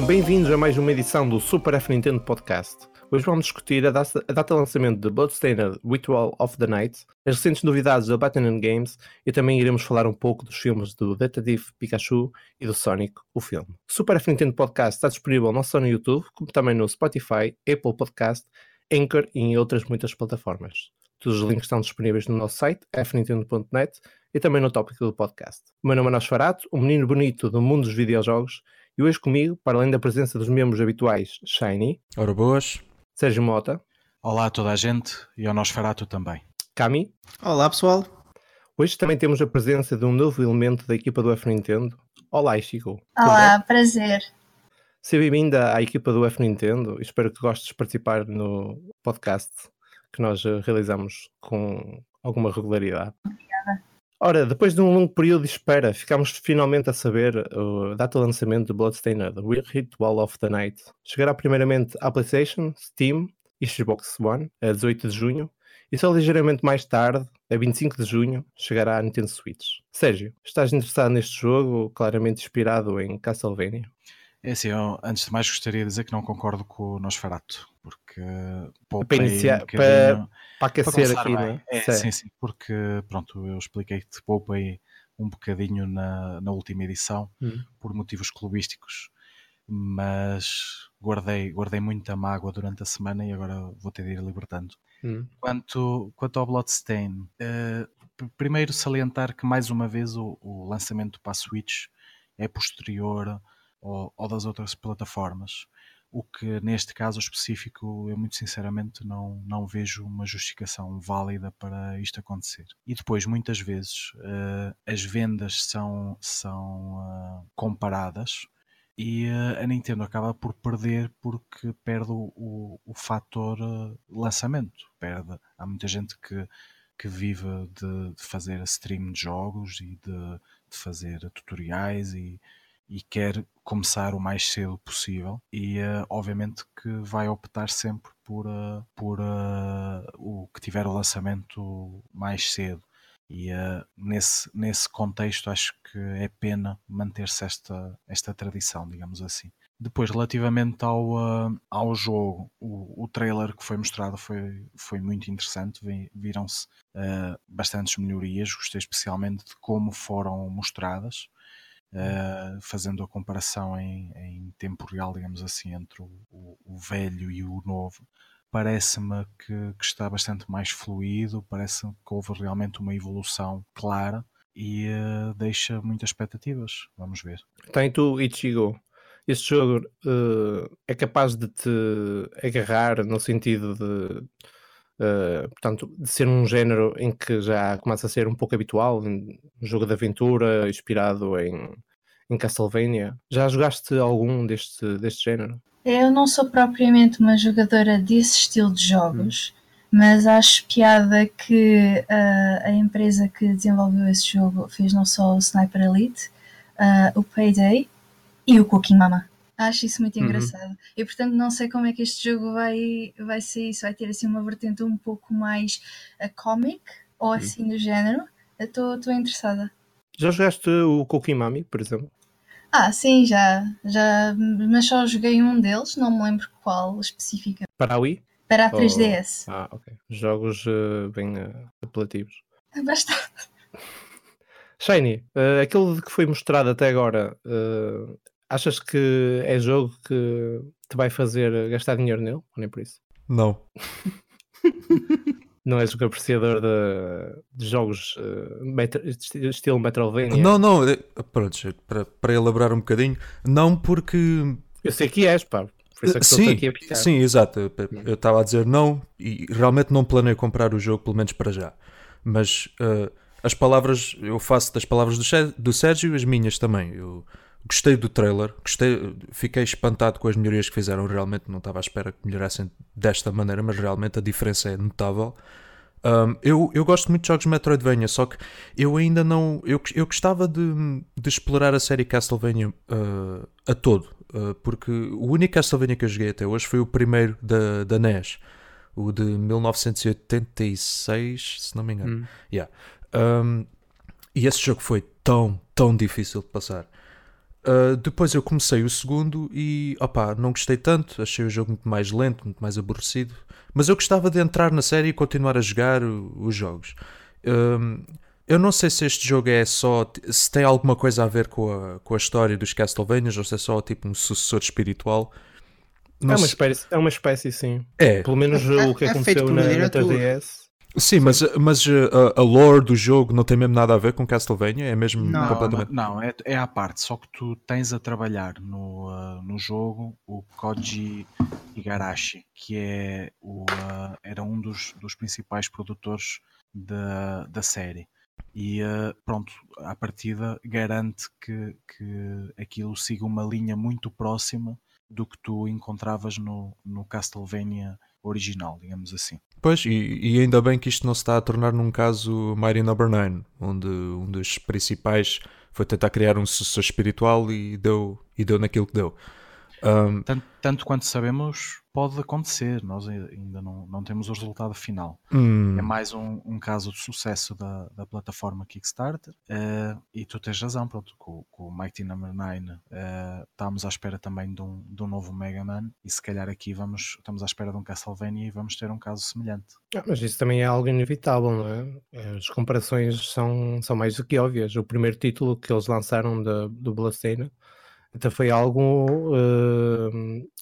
Sejam bem-vindos a mais uma edição do Super F Nintendo Podcast. Hoje vamos discutir a data, a data de lançamento de Bloodstained Ritual of the Night, as recentes novidades da Batman Games e também iremos falar um pouco dos filmes do Detective Pikachu e do Sonic, o filme. O Super F Nintendo Podcast está disponível não só no YouTube, como também no Spotify, Apple Podcast, Anchor e em outras muitas plataformas. Todos os links estão disponíveis no nosso site, fnintendo.net e também no tópico do podcast. O meu nome é Nosferato, um menino bonito do mundo dos videojogos, e hoje comigo, para além da presença dos membros habituais Shiny, Ora boas. Sérgio Mota, Olá a toda a gente e ao Nosferato também. Kami. Olá pessoal. Hoje também temos a presença de um novo elemento da equipa do F Nintendo. Olá, Chico. Olá, prazer. Seja bem-vinda à equipa do F Nintendo. Espero que gostes de participar no podcast que nós realizamos com alguma regularidade. Ora, depois de um longo período de espera, ficámos finalmente a saber a data de lançamento de Bloodstained Ritual of the Night. Chegará primeiramente à PlayStation, Steam e Xbox One, a 18 de junho, e só ligeiramente mais tarde, a 25 de junho, chegará à Nintendo Switch. Sérgio, estás interessado neste jogo, claramente inspirado em Castlevania? É assim, eu, antes de mais gostaria de dizer que não concordo com o Nosferato, porque Para, poupei iniciar, um bocadinho- para, para aquecer começar aqui, bem. não é? É, sim, sim, porque pronto, eu expliquei que te poupei um bocadinho na, na última edição Hum. por motivos clubísticos, mas guardei, guardei muita mágoa durante a semana e agora vou ter de ir libertando. Hum. Quanto, quanto ao Bloodstain, eh, p- primeiro salientar que mais uma vez o, o lançamento para a Switch é posterior ao, ao das outras plataformas. O que neste caso específico eu muito sinceramente não, não vejo uma justificação válida para isto acontecer. E depois, muitas vezes, eh, as vendas são, são ah, comparadas e eh, a Nintendo acaba por perder porque perde o, o, o fator lançamento. Perde. Há muita gente que, que vive de, de fazer stream de jogos e de, de fazer tutoriais e, e quer começar o mais cedo possível e eh, obviamente que vai optar sempre por, eh, por eh, o que tiver o lançamento mais cedo. E nesse, nesse contexto acho que é pena manter-se esta, esta tradição, digamos assim. Depois, relativamente ao, ao jogo, o, o trailer que foi mostrado foi, foi muito interessante. Vi- Viram-se bastantes melhorias, gostei especialmente de como foram mostradas, ah, fazendo a comparação em, em tempo real, digamos assim, entre o, o- o velho e o novo. Parece-me que, que está bastante mais fluido, parece que houve realmente uma evolução clara e ah, deixa muitas expectativas. Vamos ver. E tu, Ichigo, este jogo eh, é capaz de te agarrar no sentido de, eh, portanto, de ser um género em que já começa a ser um pouco habitual, um jogo de aventura inspirado em, em Castlevania. Já jogaste algum deste, deste género? Eu não sou propriamente uma jogadora desse estilo de jogos, mas acho piada que ah, a empresa que desenvolveu esse jogo fez não só o Sniper Elite, ah, o Payday e o Cooking Mama. Acho isso muito Uhum. engraçado. E portanto não sei como é que este jogo vai, vai ser isso. Vai ter assim uma vertente um pouco mais a comic ou assim do género. Estou interessada. Já jogaste o Kokimami, por exemplo? Ah, sim, já, já, mas só joguei um deles, não me lembro qual específica. Para a Wii? Para a Oh. 3DS. Ah, ok. Jogos eh, bem eh, apelativos. Bastante. Shiny, eh, aquilo de que foi mostrado até agora, eh, achas que é jogo que te vai fazer gastar dinheiro nele? Ou nem por isso? Não. Não és um apreciador de, de jogos eh, metro- esti- estilo Metroidvania? Não, não. eh, Pronto, para, para elaborar um bocadinho. Não porque. Eu sei que és, pá. Por isso é que estou sim, aqui a picar. sim, exato. Eu- Eu estava a dizer não e realmente não planeio comprar o jogo, pelo menos para já. Mas eh, as palavras, eu faço das palavras do, do Sérgio as minhas também. Eu gostei do trailer, gostei, fiquei espantado com as melhorias que fizeram. Realmente não estava à espera que melhorassem desta maneira, mas realmente a diferença é notável. Um, eu, eu gosto muito de jogos Metroidvania, só que eu ainda não. Eu, eu gostava de, de explorar a série Castlevania uh, a todo, uh, porque o único Castlevania que eu joguei até hoje foi o primeiro da, da NES, o de 1986, se não me engano. Hum. Yeah. Um, e esse jogo foi tão, tão difícil de passar. Uh, depois eu comecei o segundo e opá, não gostei tanto, achei o jogo muito mais lento, muito mais aborrecido. Mas eu gostava de entrar na série e continuar a jogar o, os jogos. Um, eu não sei se este jogo é só. se tem alguma coisa a ver com a, com a história dos Castlevanias ou se é só tipo um sucessor espiritual. Não é, uma espécie, é uma espécie, sim. É. Pelo menos é, o que é, aconteceu na, na 3DS. Sim, mas, mas uh, a, a, lore do jogo não tem mesmo nada a ver com Castlevania? É mesmo não, completamente. Não, é, é à parte. Só que tu tens a trabalhar no, uh, no jogo o Koji Igarashi, que é o, uh, era um dos, dos principais produtores da, da série. E pronto, à partida garante que, que aquilo siga uma linha muito próxima do que tu encontravas no, no Castlevania original, digamos assim. Pois, e, e, ainda bem que isto não se está a tornar num caso Number no. 9, onde um dos principais foi tentar criar um sucessor espiritual e deu, e deu naquilo que deu. Um, tanto, tanto, quanto sabemos, pode acontecer, nós ainda não, não temos o resultado final. Hum. É mais um, um, caso de sucesso da, da plataforma Kickstarter uh, e tu tens razão, pronto, com, com o Mighty Number 9 uh, estamos à espera também de um, de um novo Mega Man e se calhar aqui vamos, estamos à espera de um Castlevania e vamos ter um caso semelhante. Ah, mas isso também é algo inevitável, não é? As comparações são, são mais do que óbvias. O primeiro título que eles lançaram do, do Bloodstained então foi algo uh,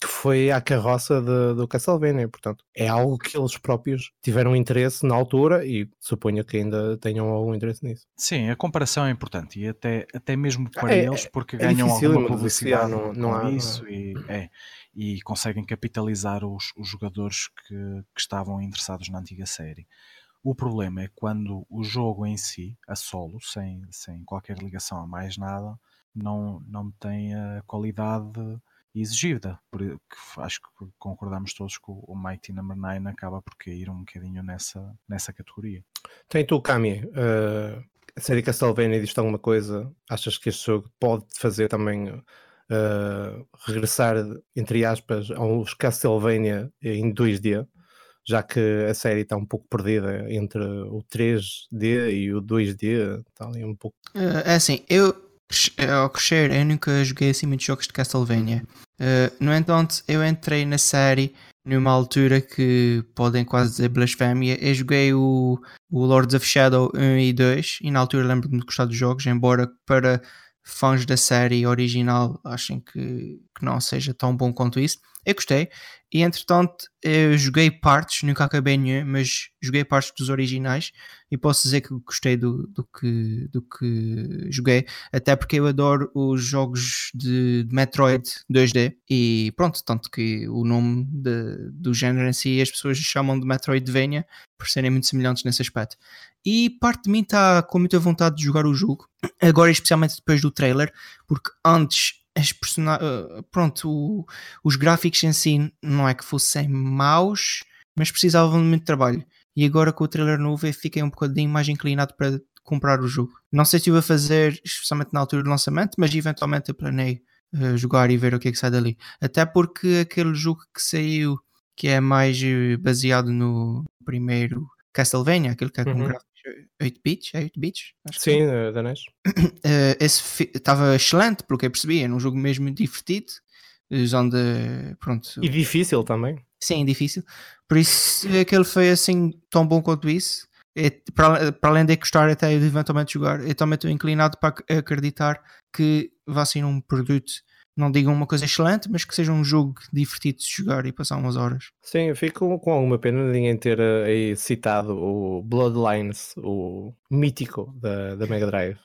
que foi à carroça de, do Castlevania, portanto é algo que eles próprios tiveram interesse na altura e suponho que ainda tenham algum interesse nisso. Sim, a comparação é importante e até, até mesmo para é, eles porque é ganham alguma publicidade não, não há, isso não. E, é, e conseguem capitalizar os, os jogadores que, que estavam interessados na antiga série. O problema é quando o jogo em si, a solo, sem, sem qualquer ligação a mais nada, não, não tem a qualidade exigida. Porque acho que concordamos todos que o Mighty Number 9 acaba por cair um bocadinho nessa, nessa categoria. Tem tu, Kami, uh, a série Castlevania diz alguma coisa? Achas que este jogo pode fazer também uh, regressar, entre aspas, aos Castlevania em 2D? Já que a série está um pouco perdida entre o 3D e o 2D, está ali um pouco. Uh, é assim, eu, ao crescer, eu nunca joguei assim muitos jogos de Castlevania. Uh, no entanto, eu entrei na série numa altura que podem quase dizer blasfémia. Eu joguei o, o Lords of Shadow 1 e 2 e na altura lembro-me de gostar dos jogos, embora para fãs da série original achem que, que não seja tão bom quanto isso. Eu gostei. E entretanto, joguei partes, nunca acabei nenhum, mas joguei partes dos originais e posso dizer que gostei do, do, que, do que joguei, até porque eu adoro os jogos de, de Metroid 2D e pronto, tanto que o nome de, do género em si as pessoas chamam de Metroidvania por serem muito semelhantes nesse aspecto. E parte de mim está com muita vontade de jogar o jogo, agora especialmente depois do trailer, porque antes as personagens. Uh, pronto, o, os gráficos em si não é que fossem maus, mas precisavam de muito trabalho. E agora com o trailer novo eu fiquei um bocadinho mais inclinado para comprar o jogo. Não sei se eu vou fazer, especialmente na altura do lançamento, mas eventualmente eu planei uh, jogar e ver o que é que sai dali. Até porque aquele jogo que saiu, que é mais eh, baseado no primeiro Castlevania, aquele que é com uhum. gráficos 8 bits, é 8 bits? Sim, uh, da NES. Uh, esse estava excelente, pelo que eu percebi, era um jogo mesmo divertido, usando, pronto... E difícil também. Sim, difícil. Por isso, aquele foi assim, tão bom quanto isso. É, para, para, além de gostar até de eventualmente jogar, eu também estou inclinado para acreditar que vai ser um produto não digam uma coisa excelente, mas que seja um jogo divertido de jogar e passar umas horas. Sim, eu fico com alguma pena de ninguém ter eh, aí citado o Bloodlines, o mítico da, da Mega Drive.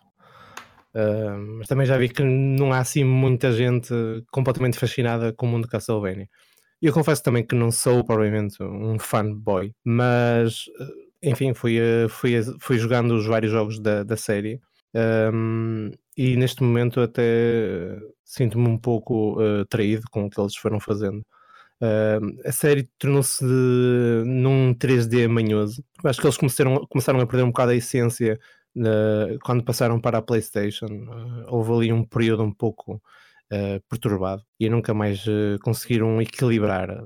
Uh, mas também já vi que não há assim muita gente completamente fascinada com o mundo de Castlevania. Eu confesso também que não sou provavelmente um fanboy, mas eh, enfim, fui, eh, fui, fui jogando os vários jogos da, da série. Um, e neste momento até sinto-me um pouco uh, traído com o que eles foram fazendo. Uh, a série tornou-se num 3D manhoso. Acho que eles começaram, começaram a perder um bocado a essência uh, quando passaram para a PlayStation. Houve ali um período um pouco perturbado e nunca mais conseguiram equilibrar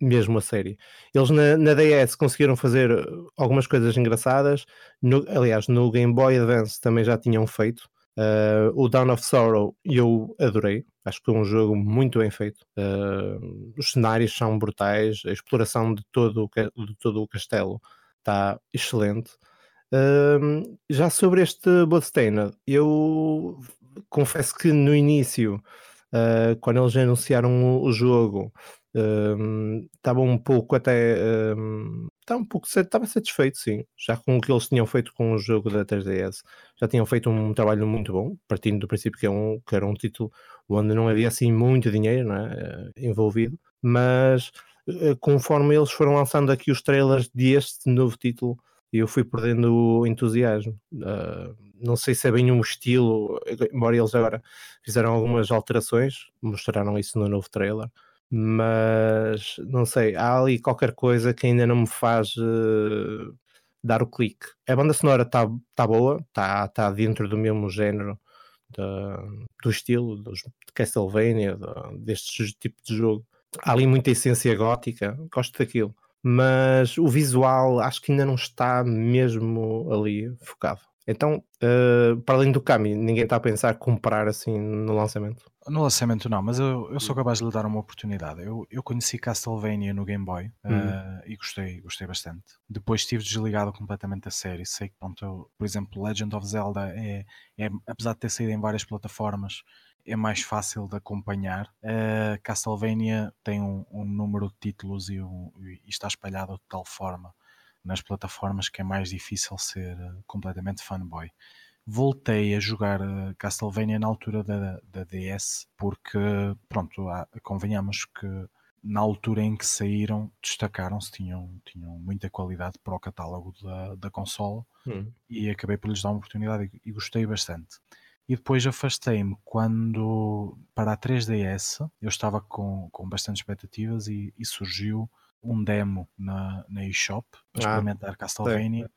mesmo a série. Eles na, na, DS conseguiram fazer algumas coisas engraçadas. No, aliás, no Game Boy Advance também já tinham feito Uh, o Dawn of Sorrow eu adorei, acho que é um jogo muito bem feito. Uh, os cenários são brutais, a exploração de todo o, de todo o castelo está excelente. Uh, já sobre este Bloodstained, eu confesso que no início, quando eles anunciaram o, jogo, estava um pouco até estava um pouco estava satisfeito sim já com o que eles tinham feito com o jogo da 3DS já tinham feito um trabalho muito bom partindo do princípio que, é um, que era um título onde não havia assim muito dinheiro é? envolvido mas eh, conforme eles foram lançando aqui os trailers deste novo título eu fui perdendo entusiasmo uh, não sei se é bem um estilo embora eles agora fizeram algumas alterações mostraram isso no novo trailer mas não sei, há ali qualquer coisa que ainda não me faz uh, dar o clique. A banda sonora está tá boa, está tá dentro do mesmo género do estilo dos, de Castlevania, de, deste tipo de jogo. Há ali muita essência gótica, gosto daquilo, mas o visual acho que ainda não está mesmo ali focado. Então, uh, para além do Kami, ninguém está a pensar comprar assim no lançamento? No lançamento não, mas eu, eu sou hum. capaz de lhe dar uma oportunidade. Eu, eu conheci Castlevania no Game Boy uh, e gostei, gostei bastante. Depois estive desligado completamente da série. Sei que, pronto, eu, por exemplo, Legend of Zelda é, é, apesar de ter saído em várias plataformas, é mais fácil de acompanhar. Uh, Castlevania tem um, um, número de títulos e, um, e está espalhado de tal forma nas plataformas que é mais difícil ser eh, completamente fanboy. Voltei a jogar eh, Castlevania na altura da, da DS, porque, pronto, há, convenhamos que na altura em que saíram, destacaram-se, tinham, tinham muita qualidade para o catálogo da, da consola hum. e acabei por lhes dar uma oportunidade e, e gostei bastante. E depois afastei-me quando, para a 3DS, eu estava com, com bastante expectativas e, e surgiu um demo na, na eShop para ah, experimentar Castlevania.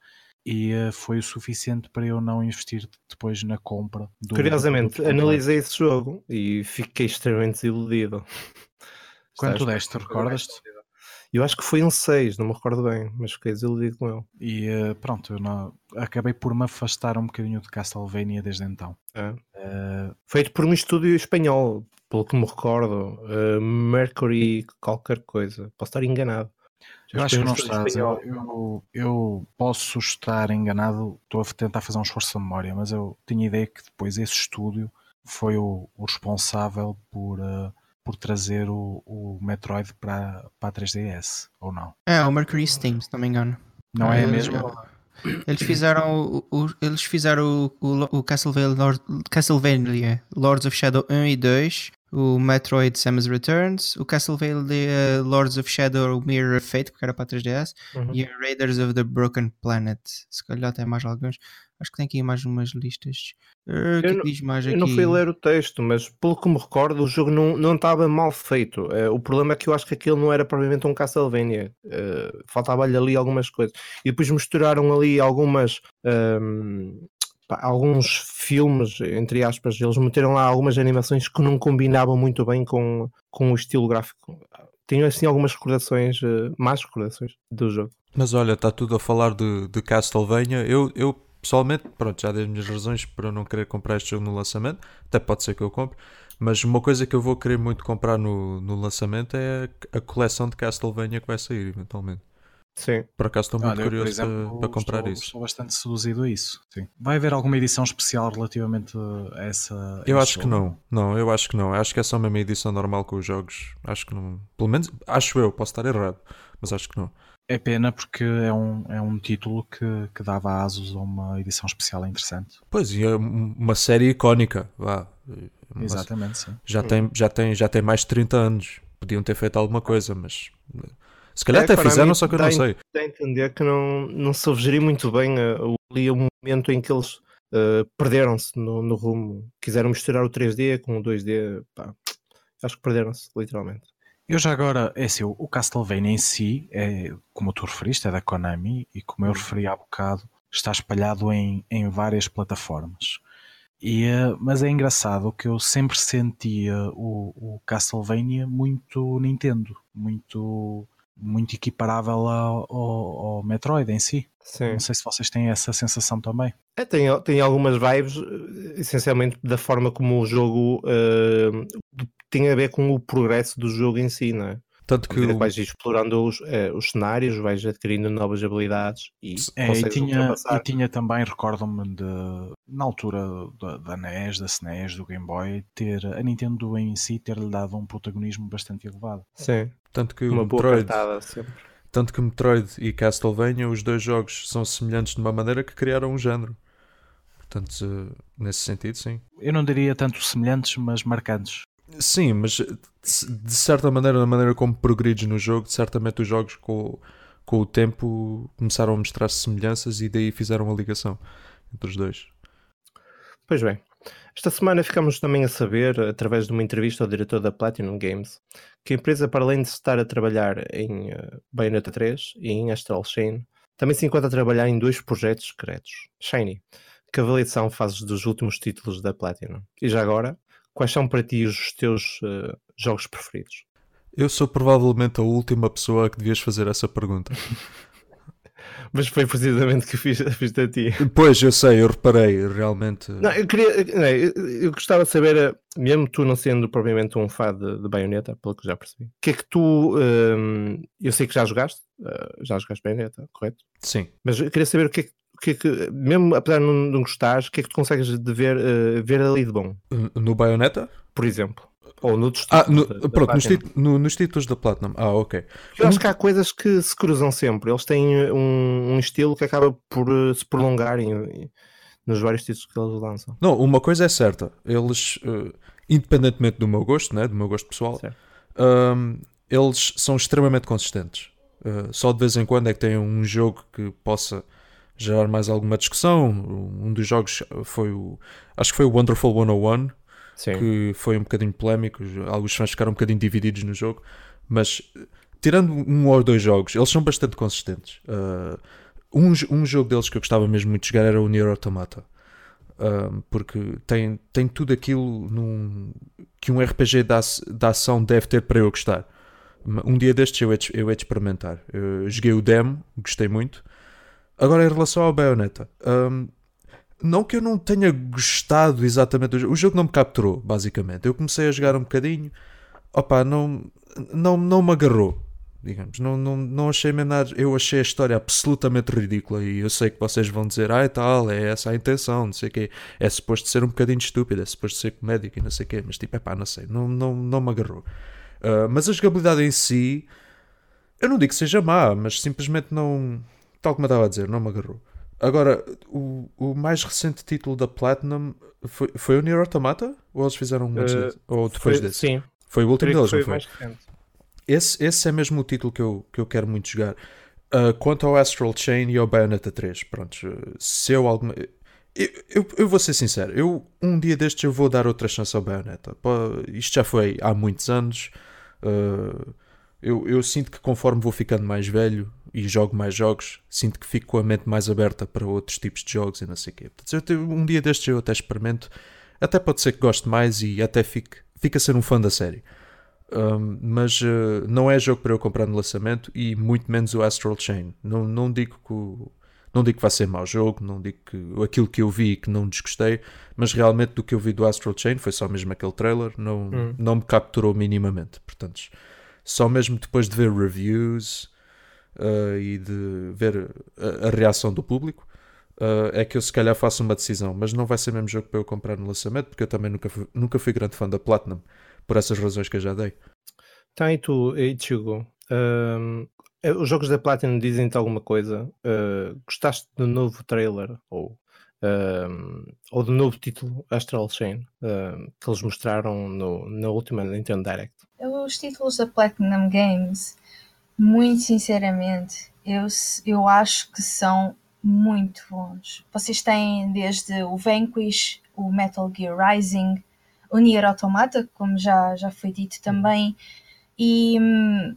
E uh, foi o suficiente para eu não investir depois na compra. Do, Curiosamente, do analisei esse jogo e fiquei extremamente desiludido. Quanto deste, recordas-te? Eu acho que foi um 6, não me recordo bem, mas fiquei desiludido com ele. E uh, pronto, eu não, acabei por me afastar um bocadinho de Castlevania desde então. É. Uh, Feito por um estúdio espanhol, pelo que me recordo, uh, Mercury qualquer coisa. Posso estar enganado. Eu acho que não estás. Eu, eu, eu, posso estar enganado, estou a tentar fazer um esforço de memória, mas eu tinha ideia que depois esse estúdio foi o, o responsável por, uh, por trazer o, o Metroid para, a 3DS, ou não? É, o Mercury Steam, se não me engano. Não é, é mesmo? Eles fizeram o, o, eles fizeram o, o, o Castlevania, Lord, Castlevania Lords of Shadow 1 e 2 o Metroid Samus Returns, o Castlevania Lords of Shadow o Mirror of Fate, que era para 3DS, uhum. e o Raiders of the Broken Planet. Se calhar tem mais alguns. Acho que tem aqui mais umas listas. Uh, que, não, diz mais aqui? Eu não fui ler o texto, mas pelo que me recordo, o jogo não, não estava mal feito. Uh, o problema é que eu acho que aquilo não era provavelmente um Castlevania. Uh, Faltava-lhe ali algumas coisas. E depois misturaram ali algumas. Um, alguns filmes, entre aspas, eles meteram lá algumas animações que não combinavam muito bem com, com o estilo gráfico. Tenho assim algumas recordações, uh, más recordações do jogo. Mas olha, está tudo a falar de, de Castlevania. Eu, eu pessoalmente, pronto, já dei as minhas razões para não querer comprar este jogo no lançamento. Até pode ser que eu compre. Mas uma coisa que eu vou querer muito comprar no, no lançamento é a, a coleção de Castlevania que vai sair eventualmente. Sim. Por acaso estou muito Olha, curioso exemplo, para, para, comprar estou, isso. Estou bastante seduzido a isso. Sim. Vai haver alguma edição especial relativamente a essa. Eu acho jogo? que não. Não, eu acho que não. Acho que é só uma edição normal com os jogos. Acho que não. Pelo menos, acho eu, posso estar errado, mas acho que não. É pena porque é um, é um título que, que dava asos a uma edição especial interessante. Pois, e é uma série icónica. Vá. Uma, Exatamente, sim. Já tem, já, tem, já tem mais de 30 anos. Podiam ter feito alguma coisa, mas se calhar é, até fizeram, só que eu não sei. Dá a entender que não, não se gerir muito bem ali o momento em que eles uh, perderam-se no, no, rumo. Quiseram misturar o 3D com o 2D. Pá, acho que perderam-se, literalmente. Eu já agora, é assim, o Castlevania em si, é, como tu referiste, é da Konami e como eu referi há bocado, está espalhado em, em várias plataformas. E, uh, mas é engraçado que eu sempre sentia o, o Castlevania muito Nintendo, muito muito equiparável ao, ao, ao Metroid em si. Sim. Não sei se vocês têm essa sensação também. É, tem, tem algumas vibes, eh, essencialmente da forma como o jogo uh, tem a ver com o progresso do jogo em si, não é? Tanto que o... vais explorando os, eh, os, cenários, vais adquirindo novas habilidades e é, e tinha, e tinha também, recordo-me de na altura da, da NES, da SNES, do Game Boy, ter a Nintendo em si ter-lhe dado um protagonismo bastante elevado. Sim. Tanto que uma o boa Metroid, cartada sempre. Tanto que Metroid e Castlevania, os dois jogos são semelhantes de uma maneira que criaram um género. Portanto, nesse sentido, sim. Eu não diria tanto semelhantes, mas marcantes. Sim, mas de certa maneira, na maneira como progredes no jogo, certamente os jogos com, com o tempo começaram a mostrar semelhanças e daí fizeram a ligação entre os dois. Pois bem, esta semana ficamos também a saber, através de uma entrevista ao diretor da Platinum Games, que a empresa, para além de estar a trabalhar em uh, Bayonetta 3 e em Astral Chain, também se encontra a trabalhar em dois projetos secretos. Shiny, que avaliação fazes dos últimos títulos da Platinum? E já agora, quais são para ti os teus uh, jogos preferidos? Eu sou provavelmente a última pessoa que devias fazer essa pergunta. Mas foi precisamente que fiz, fiz a ti. Pois, eu sei, eu reparei, realmente. Não, eu queria. Não, eu, eu, gostava de saber, eh, mesmo tu não sendo propriamente um fã de, de baioneta, pelo que já percebi, o que é que tu. Um, eu sei que já jogaste, uh, já jogaste baioneta, correto? Sim. Mas eu queria saber o que é que que é que, mesmo apesar de não, não gostares, o que é que tu consegues de ver, uh, ver ali de bom? No Bayonetta? Por exemplo. Ou noutros ah, no, da, pronto, nos, no, nos, títulos da Platinum. Ah, ok. Eu acho que há coisas que se cruzam sempre. Eles têm um, um estilo que acaba por uh, se prolongar em, nos vários títulos que eles lançam. Não, uma coisa é certa. Eles, uh, independentemente do meu gosto, né, do meu gosto pessoal, um, eles são extremamente consistentes. Uh, só de vez em quando é que tem um jogo que possa gerar mais alguma discussão. Um dos jogos foi o. Acho que foi o Wonderful 101 Sim. que foi um bocadinho polémico, alguns fãs ficaram um bocadinho divididos no jogo, mas tirando um ou dois jogos, eles são bastante consistentes. Uh, um, um jogo deles que eu gostava mesmo muito de jogar era o Nier Automata. Uh, porque tem, tem tudo aquilo num, que um RPG da, da ação deve ter para eu gostar. Um dia destes eu ia, experimentar. Eu joguei o demo, gostei muito. Agora, em relação ao Bayonetta, um, não que eu não tenha gostado exatamente do jogo, o jogo não me capturou, basicamente. Eu comecei a jogar um bocadinho, opa, não, não, não me agarrou, digamos. Não, não, não achei nada. Eu achei a história absolutamente ridícula e eu sei que vocês vão dizer, ah, e tal, é essa a intenção, não sei o quê. É suposto ser um bocadinho estúpido, é suposto ser comédico e não sei o quê, mas tipo, é pá, não sei, não, não, não me agarrou. Uh, mas a jogabilidade em si, eu não digo que seja má, mas simplesmente não, tal como eu estava a dizer, não me agarrou. Agora, o, o mais recente título da Platinum foi, foi o Nier Automata? Ou eles fizeram um uh, Ou depois foi, desse? Sim. Foi o último deles, foi não foi? Esse, esse é mesmo o título que eu, que eu quero muito jogar. Uh, quanto ao Astral Chain e ao Bayonetta 3, pronto, se eu alguma. Eu, eu, eu, vou ser sincero, eu um dia destes eu vou dar outra chance ao Bayonetta. Isto já foi há muitos anos. Uh, eu, eu sinto que conforme vou ficando mais velho, e jogo mais jogos, sinto que fico com a mente mais aberta para outros tipos de jogos e não sei o quê. Portanto, eu, um dia destes eu até experimento, até pode ser que goste mais e até fique, fique a ser um fã da série. Um, mas uh, não é jogo para eu comprar no lançamento e muito menos o Astral Chain. Não, não digo que o, não digo que vai ser mau jogo, não digo que aquilo que eu vi que não desgostei, mas realmente do que eu vi do Astral Chain foi só mesmo aquele trailer, não, hum. não me capturou minimamente. Portanto, só mesmo depois de ver reviews uh, e de ver a, a reação do público, uh, é que eu se calhar faço uma decisão. Mas não vai ser mesmo jogo para eu comprar no lançamento, porque eu também nunca fui, nunca fui grande fã da Platinum, por essas razões que eu já dei. Tá, e tu, Ichigo? Um, os jogos da Platinum dizem-te alguma coisa? Uh, gostaste do novo trailer? Ou, um, ou do novo título Astral Chain uh, que eles mostraram no, na última Nintendo Direct? Os títulos da Platinum Games muito sinceramente, eu, eu acho que são muito bons. Vocês têm desde o Vanquish, o Metal Gear Rising, o Nier Automata, como já, já foi dito também, e hum,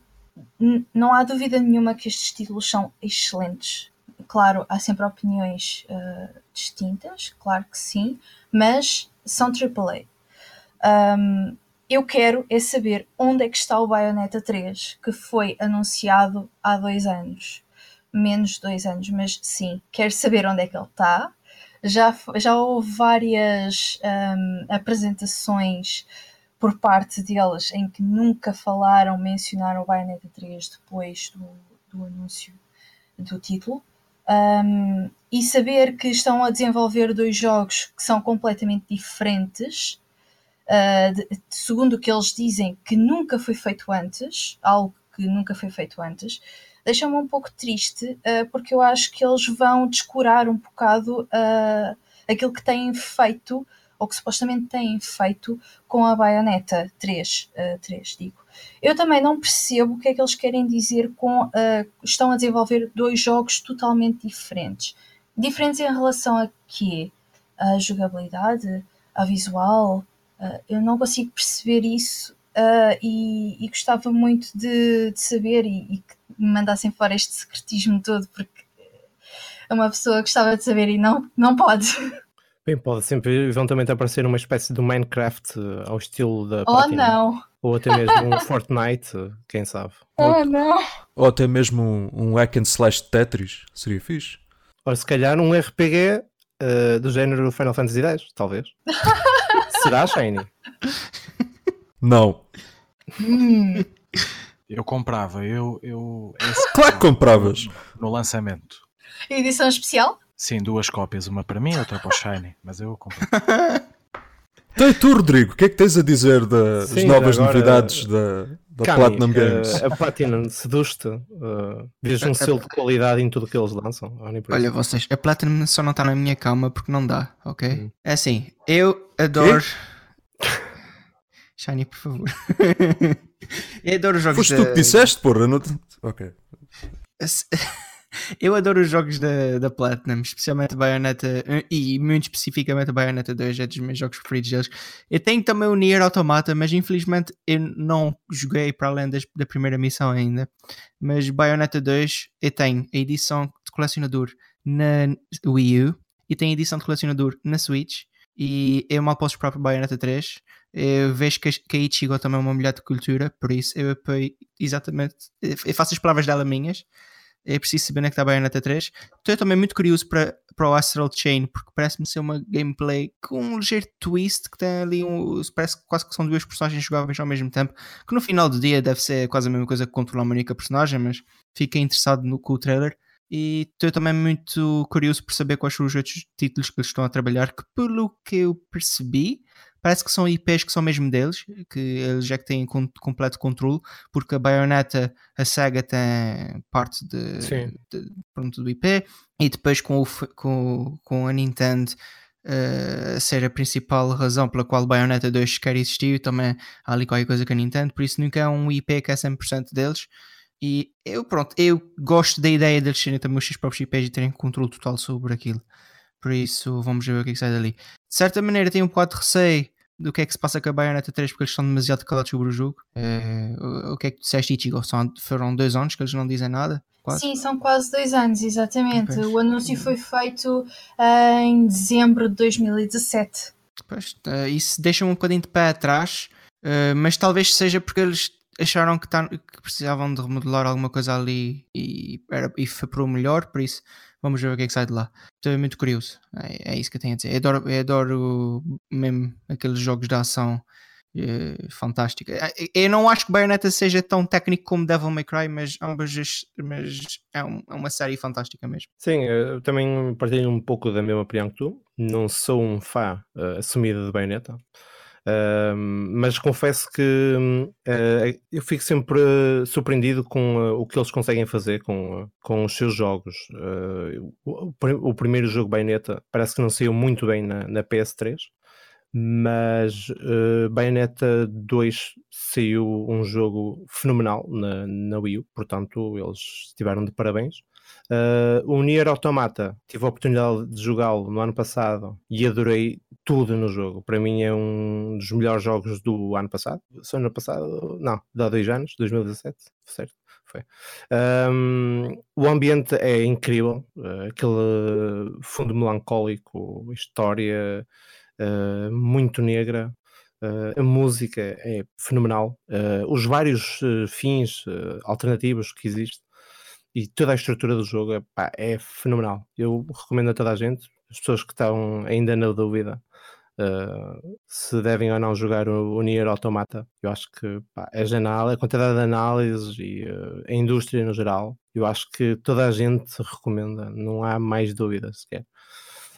não há dúvida nenhuma que estes títulos são excelentes. Claro, há sempre opiniões uh, distintas, claro que sim, mas são AAA. Um, eu quero é saber onde é que está o Bayonetta 3, que foi anunciado há dois anos. Menos dois anos, mas sim, quero saber onde é que ele está. Já, já houve várias um, apresentações por parte deles em que nunca falaram, mencionaram o Bayonetta 3 depois do, do anúncio do título. Um, e saber que estão a desenvolver dois jogos que são completamente diferentes, uh, de, segundo o que eles dizem, que nunca foi feito antes, algo que nunca foi feito antes, deixa-me um pouco triste, uh, porque eu acho que eles vão descurar um bocado uh, aquilo que têm feito, ou que supostamente têm feito com a Bayonetta 3, 3 digo. Eu também não percebo o que é que eles querem dizer com uh, estão a desenvolver dois jogos totalmente diferentes. Diferentes em relação a quê? A jogabilidade? A visual? Uh, eu não consigo perceber isso uh, e, e, gostava muito de, de saber e, e, que me mandassem fora este secretismo todo porque é uma pessoa gostava de saber e não, não pode. Bem, pode sempre eventualmente aparecer uma espécie de Minecraft ao estilo da. Oh, Platinum. não! Ou até mesmo um Fortnite, quem sabe. Oh, ou, não! Ou até mesmo um, um hack and slash Tetris, seria fixe. Ou se calhar um RPG uh, do género Final Fantasy X, talvez. Será, Shiny? Não. Hum. Eu comprava, eu. eu claro que compravas! No lançamento. Edição especial? Sim, duas cópias, uma para mim e outra para o Shiny, mas eu comprei. Então e tu, Rodrigo, o que é que tens a dizer das Sim, novas agora, novidades da, da Kami, Platinum Games? a Platinum seduz-te, uh, vês um selo de qualidade em tudo o que eles lançam. Olha, vocês, a Platinum só não está na minha calma porque não dá, ok? Hum. É assim, eu adoro. Shiny, por favor. eu adoro jogos. Foste tu que disseste, porra? Não... Ok. Eu adoro os jogos da, da Platinum, especialmente Bayonetta e muito especificamente Bayonetta 2, é dos meus jogos preferidos deles. Eu tenho também o Nier Automata, mas infelizmente eu não joguei para além das, da primeira missão ainda. Mas Bayonetta 2 eu tenho a edição de colecionador na Wii U e tenho a edição de colecionador na Switch. E eu mal posso esperar para Bayonetta 3. Eu vejo que a Ichigo também é uma mulher de cultura, por isso eu apoio exatamente. Eu faço as palavras dela minhas é preciso saber onde é que está a Bayonetta 3. Estou também muito curioso para, para o Astral Chain, porque parece-me ser uma gameplay com um ligeiro twist que tem ali um. Parece que quase que são duas personagens jogáveis ao mesmo tempo. Que no final do dia deve ser quase a mesma coisa que controlar uma única personagem, mas fiquei interessado no, com o trailer. E estou também muito curioso por saber quais são os outros títulos que eles estão a trabalhar, que pelo que eu percebi, parece que são IPs que são mesmo deles, que eles já que têm completo controle, porque a Bayonetta, a SEGA tem parte de, de pronto, do IP, e depois com, o, com, com a Nintendo uh, ser a principal razão pela qual Bayonetta 2 quer existir, também há ali qualquer coisa com a Nintendo, por isso nunca é um IP que é 100% deles. E eu, pronto, eu gosto da ideia de eles serem também os seus próprios IPs e terem controle total sobre aquilo. Por isso, vamos ver o que é que sai dali. De certa maneira, tenho um bocado de receio do que é que se passa com a Bayonetta 3 porque eles estão demasiado calados sobre o jogo. É, o, o, que é que tu disseste, Ichigo? São, foram dois anos que eles não dizem nada? Quase? Sim, são quase dois anos, exatamente. Pois. O anúncio foi feito uh, em dezembro de 2017. Pois, uh, isso deixa um bocadinho de pé atrás, uh, mas talvez seja porque eles acharam que, tá, que precisavam de remodelar alguma coisa ali e, era, e foi para o melhor, por isso Vamos ver o que é que sai de lá. Estou muito curioso. É, é isso que eu tenho a dizer. Eu adoro, eu adoro mesmo aqueles jogos de ação é, fantástica. É, eu não acho que Bayonetta seja tão técnico como Devil May Cry, mas ambas mas é, um, é, uma série fantástica mesmo. Sim, eu também partilho um pouco da mesma opinião que tu. Não sou um fã uh, assumido de Bayonetta. Uh, mas confesso que uh, eu fico sempre surpreendido com uh, o que eles conseguem fazer com, com os seus jogos. O, o, primeiro jogo Bayonetta parece que não saiu muito bem na, na PS3, mas Bayonetta 2 saiu um jogo fenomenal na, na Wii U, portanto eles estiveram de parabéns. Uh, o Nier Automata, tive a oportunidade de jogá-lo no ano passado e adorei tudo no jogo. Para mim é um dos melhores jogos do ano passado. Só ano passado? Não, de há dois anos, 2017, certo? Foi. Um, o ambiente é incrível, uh, aquele fundo melancólico, história uh, muito negra, Uh, a música é fenomenal. Uh, os vários uh, fins alternativos que existem e toda a estrutura do jogo é fenomenal. Eu recomendo a toda a gente, as pessoas que estão ainda na dúvida se devem ou não jogar o, o Nier Automata. Eu acho que pá, a, janela, a quantidade de análises e a indústria no geral, eu acho que toda a gente recomenda, não há mais dúvidas sequer.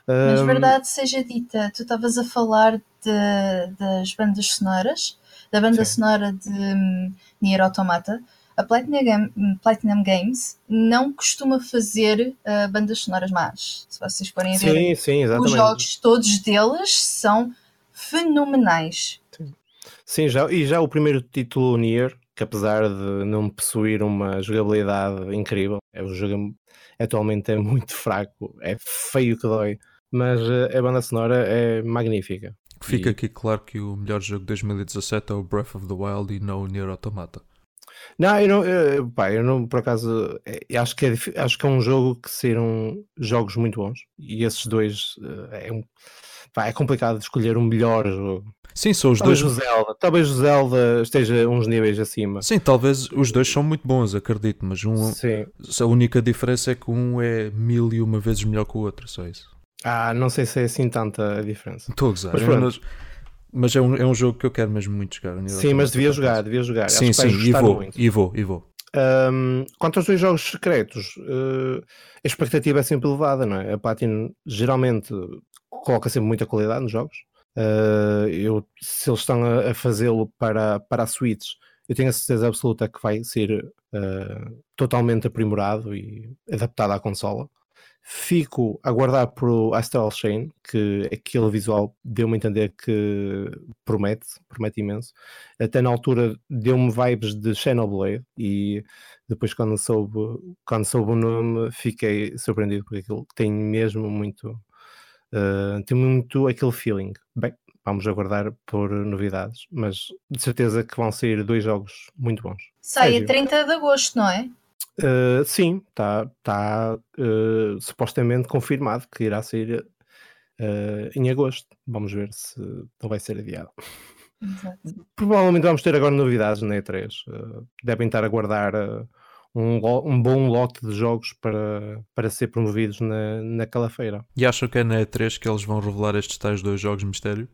Mas verdade seja dita, tu estavas a falar de, das bandas sonoras, da banda Sim. sonora de um, Nier Automata. A Platinum, Platinum Games não costuma fazer uh, bandas sonoras más. Se vocês forem sim, ver, sim, os jogos todos deles são fenomenais. Sim. sim, já, e já o primeiro título Nier, que apesar de não possuir uma jogabilidade incrível, é o jogo atualmente é muito fraco, é feio que dói mas eh, a banda sonora é magnífica. Fica e... aqui claro que o melhor jogo de 2017 é o Breath of the Wild e não o Nier Automata. Não, eu não, eu, pá, eu não, por acaso, é, acho que, é, acho que é um jogo que saíram jogos muito bons e esses dois eh, é, um, pá, é complicado escolher um melhor jogo. Sim, são os talvez dois. O Zelda, talvez o Zelda esteja uns níveis acima. Sim, talvez os dois são muito bons, acredito, mas um, Sim. a única diferença é que um é mil e uma vezes melhor que o outro, só isso. Ah, não sei se é assim tanta a diferença. Estou a gozar. Mas, mas, mas, é, um, é um jogo que eu quero mesmo muito jogar. Sim, mas devia jogar, devia jogar. Sim, sim, e vou, muito. e vou, e vou. Um, quanto aos dois jogos secretos, uh, a expectativa é sempre elevada, não é? A Platinum geralmente coloca sempre muita qualidade nos jogos. Uh, eu, se eles estão a, a fazê-lo para, para a Switch, eu tenho a certeza absoluta que vai ser uh, totalmente aprimorado e adaptado à consola. Fico a guardar por Astral Chain, que aquele visual deu-me a entender que promete, promete imenso. Até na altura deu-me vibes de Xenoblade e depois quando soube, quando soube o nome fiquei surpreendido porque aquilo tem mesmo muito, uh, tem muito aquele feeling. Bem, vamos aguardar por novidades, mas de certeza que vão sair dois jogos muito bons. Sai a 30 de agosto, não é? Uh, sim, está tá, uh, supostamente confirmado que irá sair uh, em agosto. Vamos ver se não vai ser adiado. Exato. Provavelmente vamos ter agora novidades na E3. devem estar a guardar um, um, bom lote de jogos para, para ser promovidos na, naquela feira. E acham que é na E3 que eles vão revelar estes tais dois jogos mistério?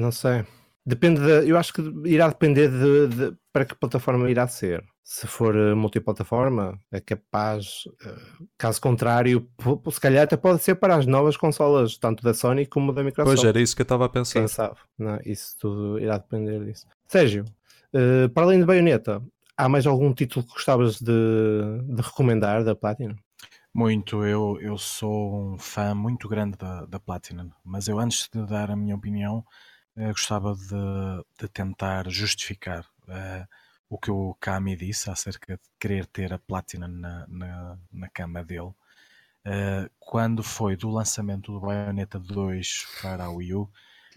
não sei. Depende de, eu acho que irá depender de, de, para que plataforma irá ser. Se for uh, multiplataforma, é capaz, uh, caso contrário, se calhar até pode ser para as novas consolas, tanto da Sony como da Microsoft. Pois era isso que eu estava a pensar. Quem sabe? Não, isso tudo irá depender disso. Sérgio, uh, para além de Bayonetta, há mais algum título que gostavas de, de recomendar da Platinum? Muito, eu, eu sou um fã muito grande da, da Platinum, mas eu antes de dar a minha opinião, gostava de, de, tentar justificar uh, o que o Kami disse acerca de querer ter a Platinum na, na, na cama dele. Uh, quando foi do lançamento do Bayonetta 2 para a Wii U,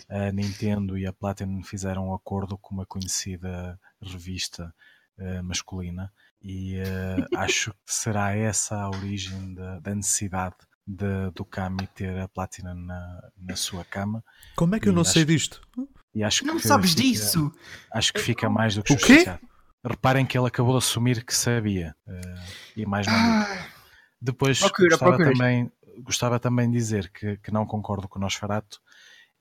a Nintendo e a Platinum fizeram um acordo com uma conhecida revista uh, masculina e uh, acho que será essa a origem da, da necessidade de, do Kami ter a Platinum na, na sua cama. Como é que eu não sei disto? E acho não que sabes fica, disso? Acho que fica mais do que o quê? Reparem que ele acabou de assumir que sabia. Uh, e mais não. Ah, Depois procura, gostava, procura. Também, gostava também de dizer que, que não concordo com o Nosferatu.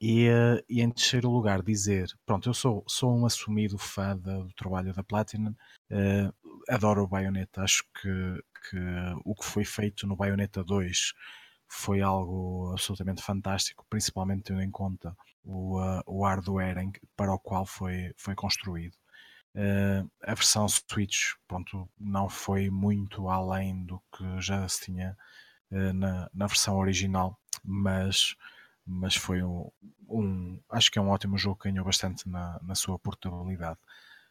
E, uh, e em terceiro lugar, dizer: pronto, eu sou, sou um assumido fã do trabalho da Platinum, uh, adoro o Bayonetta, acho que, que o que foi feito no Bayonetta 2 foi algo absolutamente fantástico, principalmente tendo em conta o, uh, o hardware em, para o qual foi, foi construído. Uh, a versão Switch pronto, não foi muito além do que já se tinha uh, na, na versão original, mas, mas foi um, um, Acho que é um ótimo jogo que ganhou bastante na, na sua portabilidade.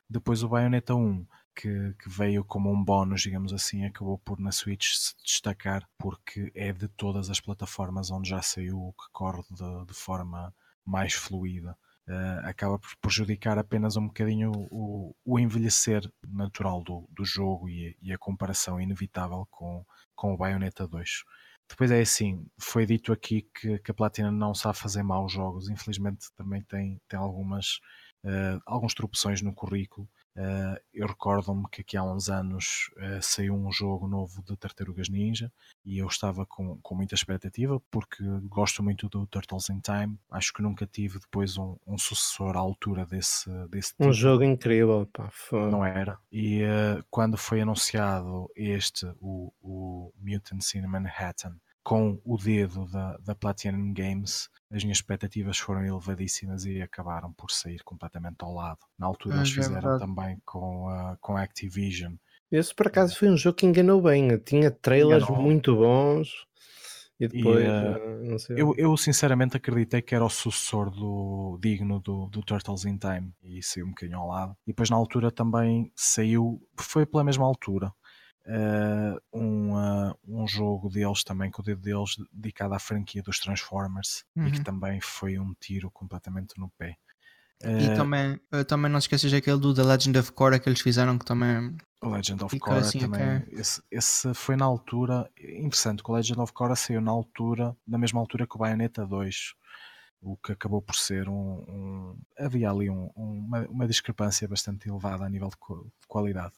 Depois o Bayonetta 1, que, que, veio como um bónus, digamos assim, acabou por na Switch se destacar porque é de todas as plataformas onde já saiu o que corre de, de forma mais fluida. Uh, acaba por prejudicar apenas um bocadinho o, o envelhecer natural do, do jogo e, e, a comparação inevitável com, com o Bayonetta 2. Depois é assim, foi dito aqui que, que a Platina não sabe fazer maus jogos, infelizmente também tem, tem algumas, uh, alguns tropeções no currículo. Uh, eu recordo-me que aqui há uns anos uh, saiu um jogo novo de Tartarugas Ninja e eu estava com, com muita expectativa porque gosto muito do Turtles in Time. Acho que nunca tive depois um, um sucessor à altura desse, desse Um jogo incrível, pá. Foi... Não era. E uh, quando foi anunciado este, o, o Mutant Cinema Manhattan, com o dedo da, da Platinum Games, as minhas expectativas foram elevadíssimas e acabaram por sair completamente ao lado. Na altura eles é fizeram verdade. também com a, com a Activision. Esse por acaso foi um jogo que enganou bem. Tinha trailers Enganou. muito bons e depois. eh, eh, não sei. Eu, eu sinceramente acreditei que era o sucessor do digno do, do Turtles in Time e saiu um bocadinho ao lado. E depois na altura também saiu, foi pela mesma altura, eh, um, eh, um jogo deles também com o dedo deles dedicado à franquia dos Transformers e que Uhum. também foi um tiro completamente no pé. E Eh, também, eh, também não esqueças aquele do The Legend of Korra que eles fizeram que também. O Legend of Korra assim, também. Esse, esse foi na altura. Interessante, que o Legend of Korra saiu na altura, na mesma altura que o Bayonetta 2. O que acabou por ser um. um- havia ali um- um- uma, uma discrepância bastante elevada a nível de, de qualidade.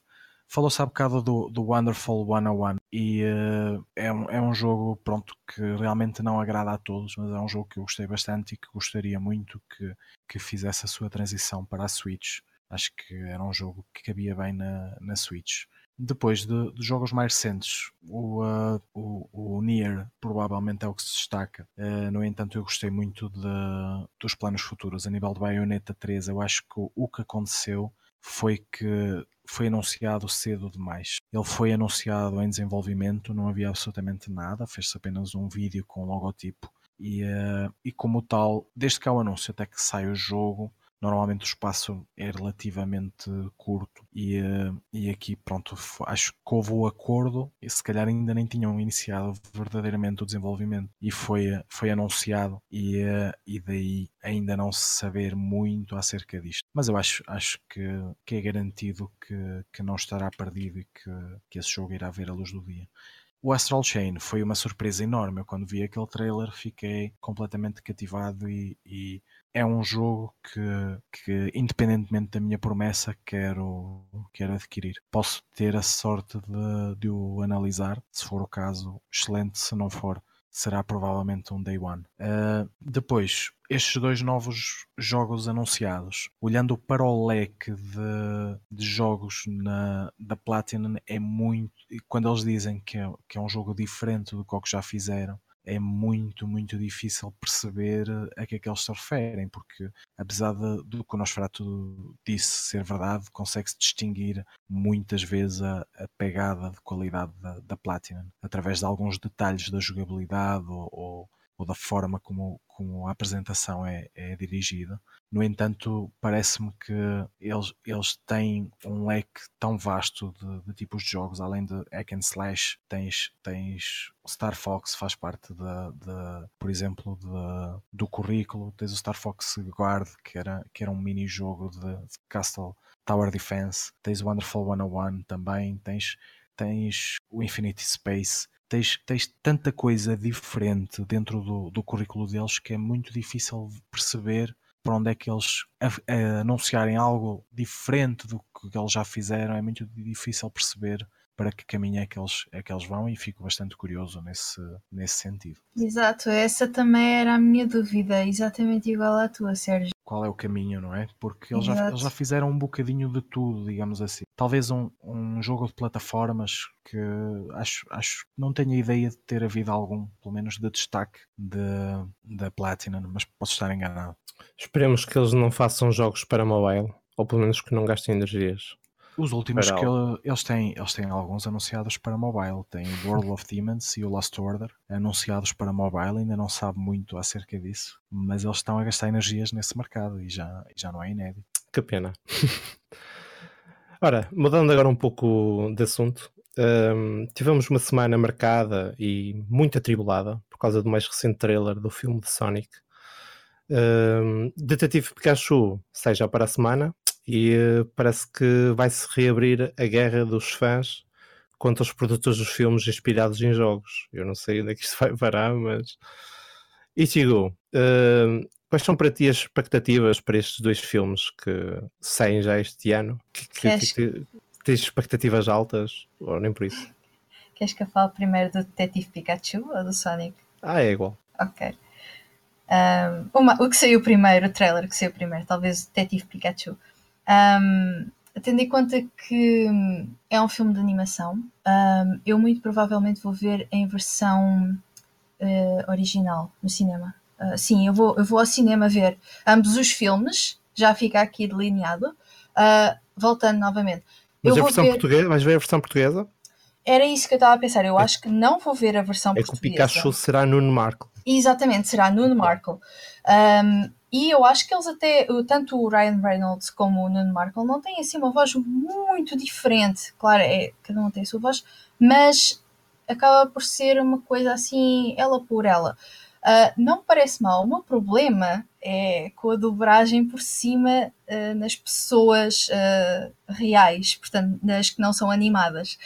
Falou-se há bocado do, do Wonderful 101 e eh, é, um, é um jogo pronto, que realmente não agrada a todos, mas é um jogo que eu gostei bastante e que gostaria muito que, que fizesse a sua transição para a Switch. Acho que era um jogo que cabia bem na, na Switch. Depois de, de jogos mais recentes, o, uh, o, o Nier provavelmente é o que se destaca. Uh, no entanto, eu gostei muito de- dos planos futuros. A nível de Bayonetta 3, eu acho que o, o que aconteceu foi que foi anunciado cedo demais. Ele foi anunciado em desenvolvimento, não havia absolutamente nada, fez-se apenas um vídeo com o logotipo. E, uh, e como tal, desde que há o anúncio até que sai o jogo, normalmente o espaço é relativamente curto e, eh, e aqui pronto acho que houve o acordo e se calhar ainda nem tinham iniciado verdadeiramente o desenvolvimento e foi, eh, foi anunciado e, eh, e daí ainda não se saber muito acerca disto mas eu acho, acho que, que é garantido que, que não estará perdido e que, que esse jogo irá ver a luz do dia o Astral Chain foi uma surpresa enorme. Eu, quando vi aquele trailer, fiquei completamente cativado e, e é um jogo que, que, independentemente da minha promessa, quero, quero adquirir. Posso ter a sorte de, de o analisar, se for o caso, excelente. Se não for, será provavelmente um day one. Uh, depois, estes dois novos jogos anunciados, olhando para o leque de, de jogos na, da Platinum, é muito. Quando eles dizem que é, que é um jogo diferente do que o que já fizeram, é muito, muito difícil perceber a que é que eles se referem, porque apesar de, do que o Nosferatu disse ser verdade, consegue-se distinguir muitas vezes a, a pegada de qualidade da, da Platinum, através de alguns detalhes da jogabilidade ou, ou, ou da forma como, como a apresentação é, é dirigida. No entanto, parece-me que eles, eles têm um leque tão vasto de, de, tipos de jogos, além de hack and slash, tens, tens Star Fox faz parte da, de, por exemplo, de, do currículo, tens o Star Fox Guard, que era, que era um mini-jogo de, de Castle Tower Defense, tens o Wonderful 101 também, tens, tens o Infinity Space, tens, tens tanta coisa diferente dentro do, do currículo deles que é muito difícil perceber para onde é que eles a, a anunciarem algo diferente do que eles já fizeram, é muito difícil perceber para que caminho é que eles, é que eles vão e fico bastante curioso nesse, nesse sentido. Exato, essa também era a minha dúvida, exatamente igual à tua, Sérgio. Qual é o caminho, não é? Porque eles já, eles já, fizeram um bocadinho de tudo, digamos assim. Talvez um, um jogo de plataformas que acho, acho não tenho ideia de ter havido algum, pelo menos de destaque de, da Platinum, mas posso estar enganado. Esperemos que eles não façam jogos para mobile, ou pelo menos que não gastem energias. Os últimos que ele, eles têm, eles têm alguns anunciados para mobile. Tem World of Demons e o Lost Order anunciados para mobile. Ainda não sabe muito acerca disso, mas eles estão a gastar energias nesse mercado e já, já não é inédito. Que pena. Ora, mudando agora um pouco de assunto, um, tivemos uma semana marcada e muito atribulada por causa do mais recente trailer do filme de Sonic. Um, Detetive Pikachu sai já para a semana e uh, parece que vai-se reabrir a guerra dos fãs contra os produtores dos filmes inspirados em jogos. Eu não sei onde é que isto vai parar, mas. Ichigo, uh, quais são para ti as expectativas para estes dois filmes que saem já este ano? Que, que, que, tens expectativas altas ou nem por isso? Queres que eu fale primeiro do Detetive Pikachu ou do Sonic? Ah, é igual. Ok. Um, uma, o que saiu primeiro, o trailer que saiu primeiro, talvez o Detetive Pikachu. Um, tendo em conta que é um filme de animação, um, eu muito provavelmente vou ver em versão uh, original no cinema. Uh, sim, eu vou, eu vou ao cinema ver ambos os filmes, já fica aqui delineado. Uh, voltando novamente. Mas eu a versão ver... portuguesa, vais ver a versão portuguesa? Era isso que eu estava a pensar. Eu é. acho que não vou ver a versão é portuguesa. É que o Pikachu será Nuno Marco. Exatamente, será Nuno Marco. Um, e eu acho que eles até, tanto o Ryan Reynolds como o Nuno Markle, não têm assim uma voz muito diferente. Claro, é, cada um tem a sua voz, mas acaba por ser uma coisa assim, ela por ela. Uh, não parece mal. O meu problema é com a dobragem por cima uh, nas pessoas uh, reais, portanto, nas que não são animadas.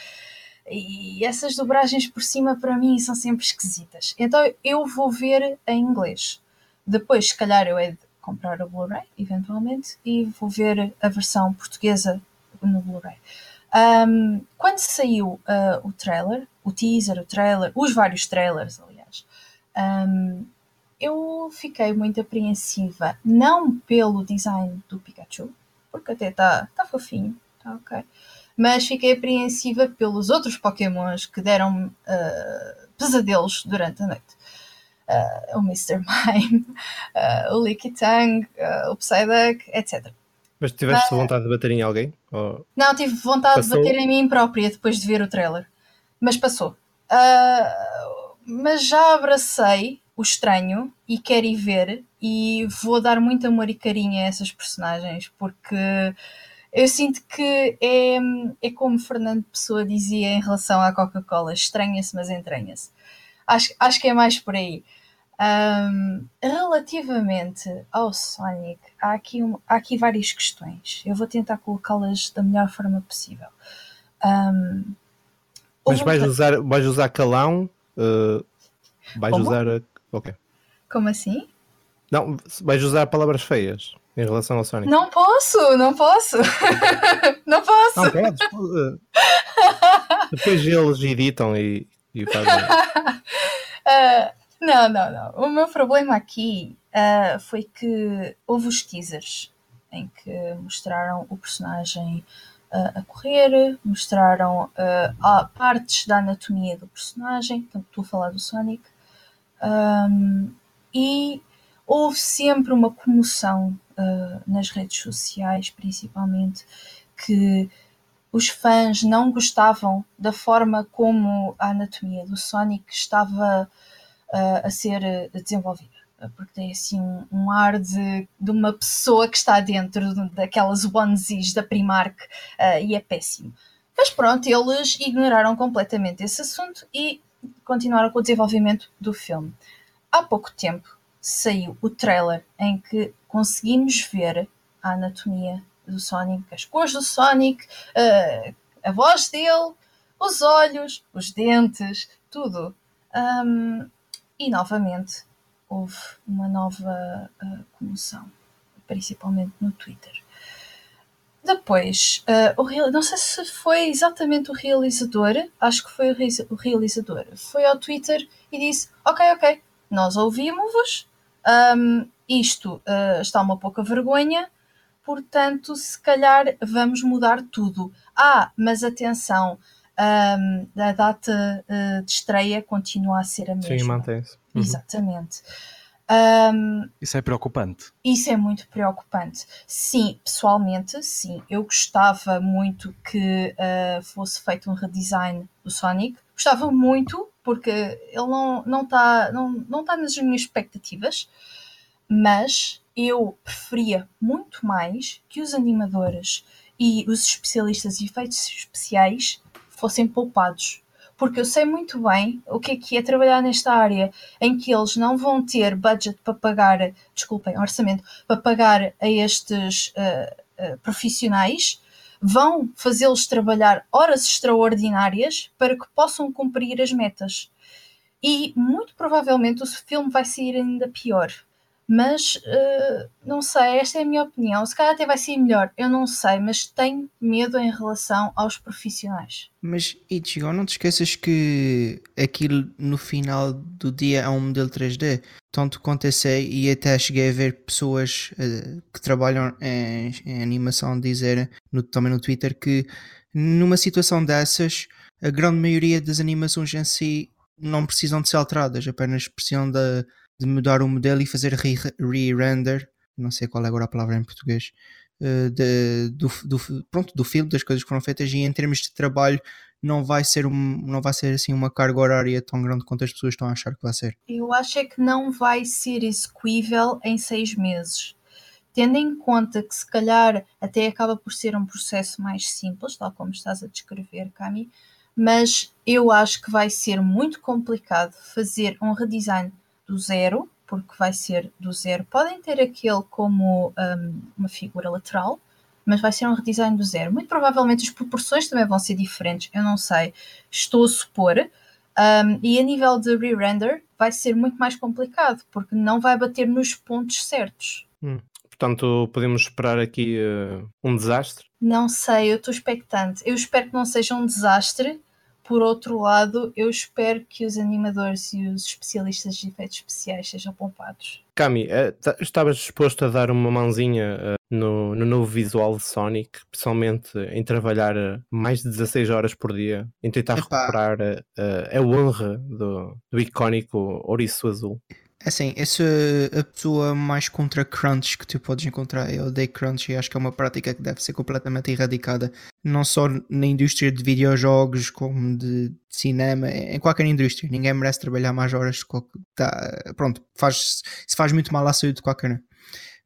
E essas dobragens por cima para mim são sempre esquisitas. Então eu vou ver em inglês. Depois, se calhar, eu hei de comprar o Blu-ray, eventualmente, e vou ver a versão portuguesa no Blu-ray. Um, quando saiu uh, o trailer, o teaser, o trailer, os vários trailers, aliás, um, eu fiquei muito apreensiva, não pelo design do Pikachu, porque até está tá fofinho, está ok, mas fiquei apreensiva pelos outros Pokémons que deram uh, pesadelos durante a noite o Mr. Mime, uh, o Licky Tang, uh, o Psyduck, etc. Mas tiveste vontade de bater em alguém? Ou... Não, tive vontade passou? de bater em mim própria depois de ver o trailer. Mas passou. Uh, mas já abracei o estranho e quero ir ver e vou dar muito amor e carinho a essas personagens porque eu sinto que é, é como Fernando Pessoa dizia em relação à Coca-Cola: estranha-se, mas entranha-se. Acho, acho que é mais por aí. Um, relativamente ao Sonic, há aqui, um, há aqui várias questões. Eu vou tentar colocá-las da melhor forma possível. Um, Mas vais usar, vais usar calão? Uh, vais Como? usar. Ok. Como assim? Não, vais usar palavras feias em relação ao Sonic. Não posso, não posso. não posso. Não podes. Depois eles editam e, e fazem. uh, Não, não, não. O meu problema aqui uh, foi que houve os teasers em que mostraram o personagem uh, a correr, mostraram uh, partes da anatomia do personagem, portanto, estou a falar do Sonic, um, e houve sempre uma comoção nas redes sociais, principalmente, que os fãs não gostavam da forma como a anatomia do Sonic estava a ser eh, desenvolvida. Porque tem assim um, um ar de, de, uma pessoa que está dentro daquelas onesies da Primark uh, e é péssimo. Mas pronto, eles ignoraram completamente esse assunto e continuaram com o desenvolvimento do filme. Há pouco tempo saiu o trailer em que conseguimos ver a anatomia do Sonic, as cores do Sonic, uh, a voz dele, os olhos, os dentes, tudo. Um, e novamente houve uma nova uh, comoção, principalmente no Twitter. Depois, uh, o não sei se foi exatamente o realizador, acho que foi o realizador, foi ao Twitter e disse: Ok, ok, nós ouvimos-vos, um, isto uh, está uma pouca vergonha, portanto, se calhar vamos mudar tudo. Ah, mas atenção, um, a data uh, de estreia continua a ser a mesma. Sim, mantém-se. Uhum. Exatamente. Um, isso é preocupante. Isso é muito preocupante. Sim, pessoalmente, sim. Eu gostava muito que uh, fosse feito um redesign do Sonic. Gostava muito, porque ele não está não tá, não, não tá nas minhas expectativas, mas eu preferia muito mais que os animadores e os especialistas em efeitos especiais fossem poupados. Porque eu sei muito bem o que é que é trabalhar nesta área em que eles não vão ter budget para pagar, desculpem, orçamento, para pagar a estes uh, uh, profissionais vão fazê-los trabalhar horas extraordinárias para que possam cumprir as metas. E muito provavelmente o filme vai sair ainda pior. Mas uh, não sei, esta é a minha opinião. Se calhar até vai ser melhor, eu não sei, mas tenho medo em relação aos profissionais. Mas, Ichigo, não te esqueças que aquilo no final do dia é um modelo 3D. Tanto quanto e até cheguei a ver pessoas uh, que trabalham em, em animação dizer no, também no Twitter que numa situação dessas, a grande maioria das animações em si não precisam de ser alteradas, apenas precisam de de mudar o modelo e fazer re-render, não sei qual é agora a palavra em português, uh, de, do, do, pronto, do filme, das coisas que foram feitas e em termos de trabalho não vai ser um, não vai ser assim uma carga horária tão grande quanto as pessoas estão a achar que vai ser. Eu acho é que não vai ser execuível em seis meses. Tendo em conta que se calhar até acaba por ser um processo mais simples, tal como estás a descrever, Cami, mas eu acho que vai ser muito complicado fazer um redesign do zero, porque vai ser do zero. Podem ter aquele como um, uma figura lateral, mas vai ser um redesign do zero. Muito provavelmente as proporções também vão ser diferentes, eu não sei, estou a supor. Um, e a nível de re-render vai ser muito mais complicado, porque não vai bater nos pontos certos. Hum. Portanto, podemos esperar aqui uh, um desastre? Não sei, eu estou expectante. Eu espero que não seja um desastre, por outro lado, eu espero que os animadores e os especialistas de efeitos especiais sejam poupados. Cami, eh, tá, estavas disposto a dar uma mãozinha eh, no, no, novo visual de Sonic, pessoalmente em trabalhar eh, mais de 16 horas por dia, em tentar Epá. recuperar a, a honra do, do icónico ouriço azul? É assim, essa a pessoa mais contra crunch que tu podes encontrar. Eu odeio crunch e acho que é uma prática que deve ser completamente erradicada. Não só na indústria de videojogos, como de cinema, em qualquer indústria. Ninguém merece trabalhar mais horas. Tá, pronto, faz, se faz muito mal à saúde de qualquer um.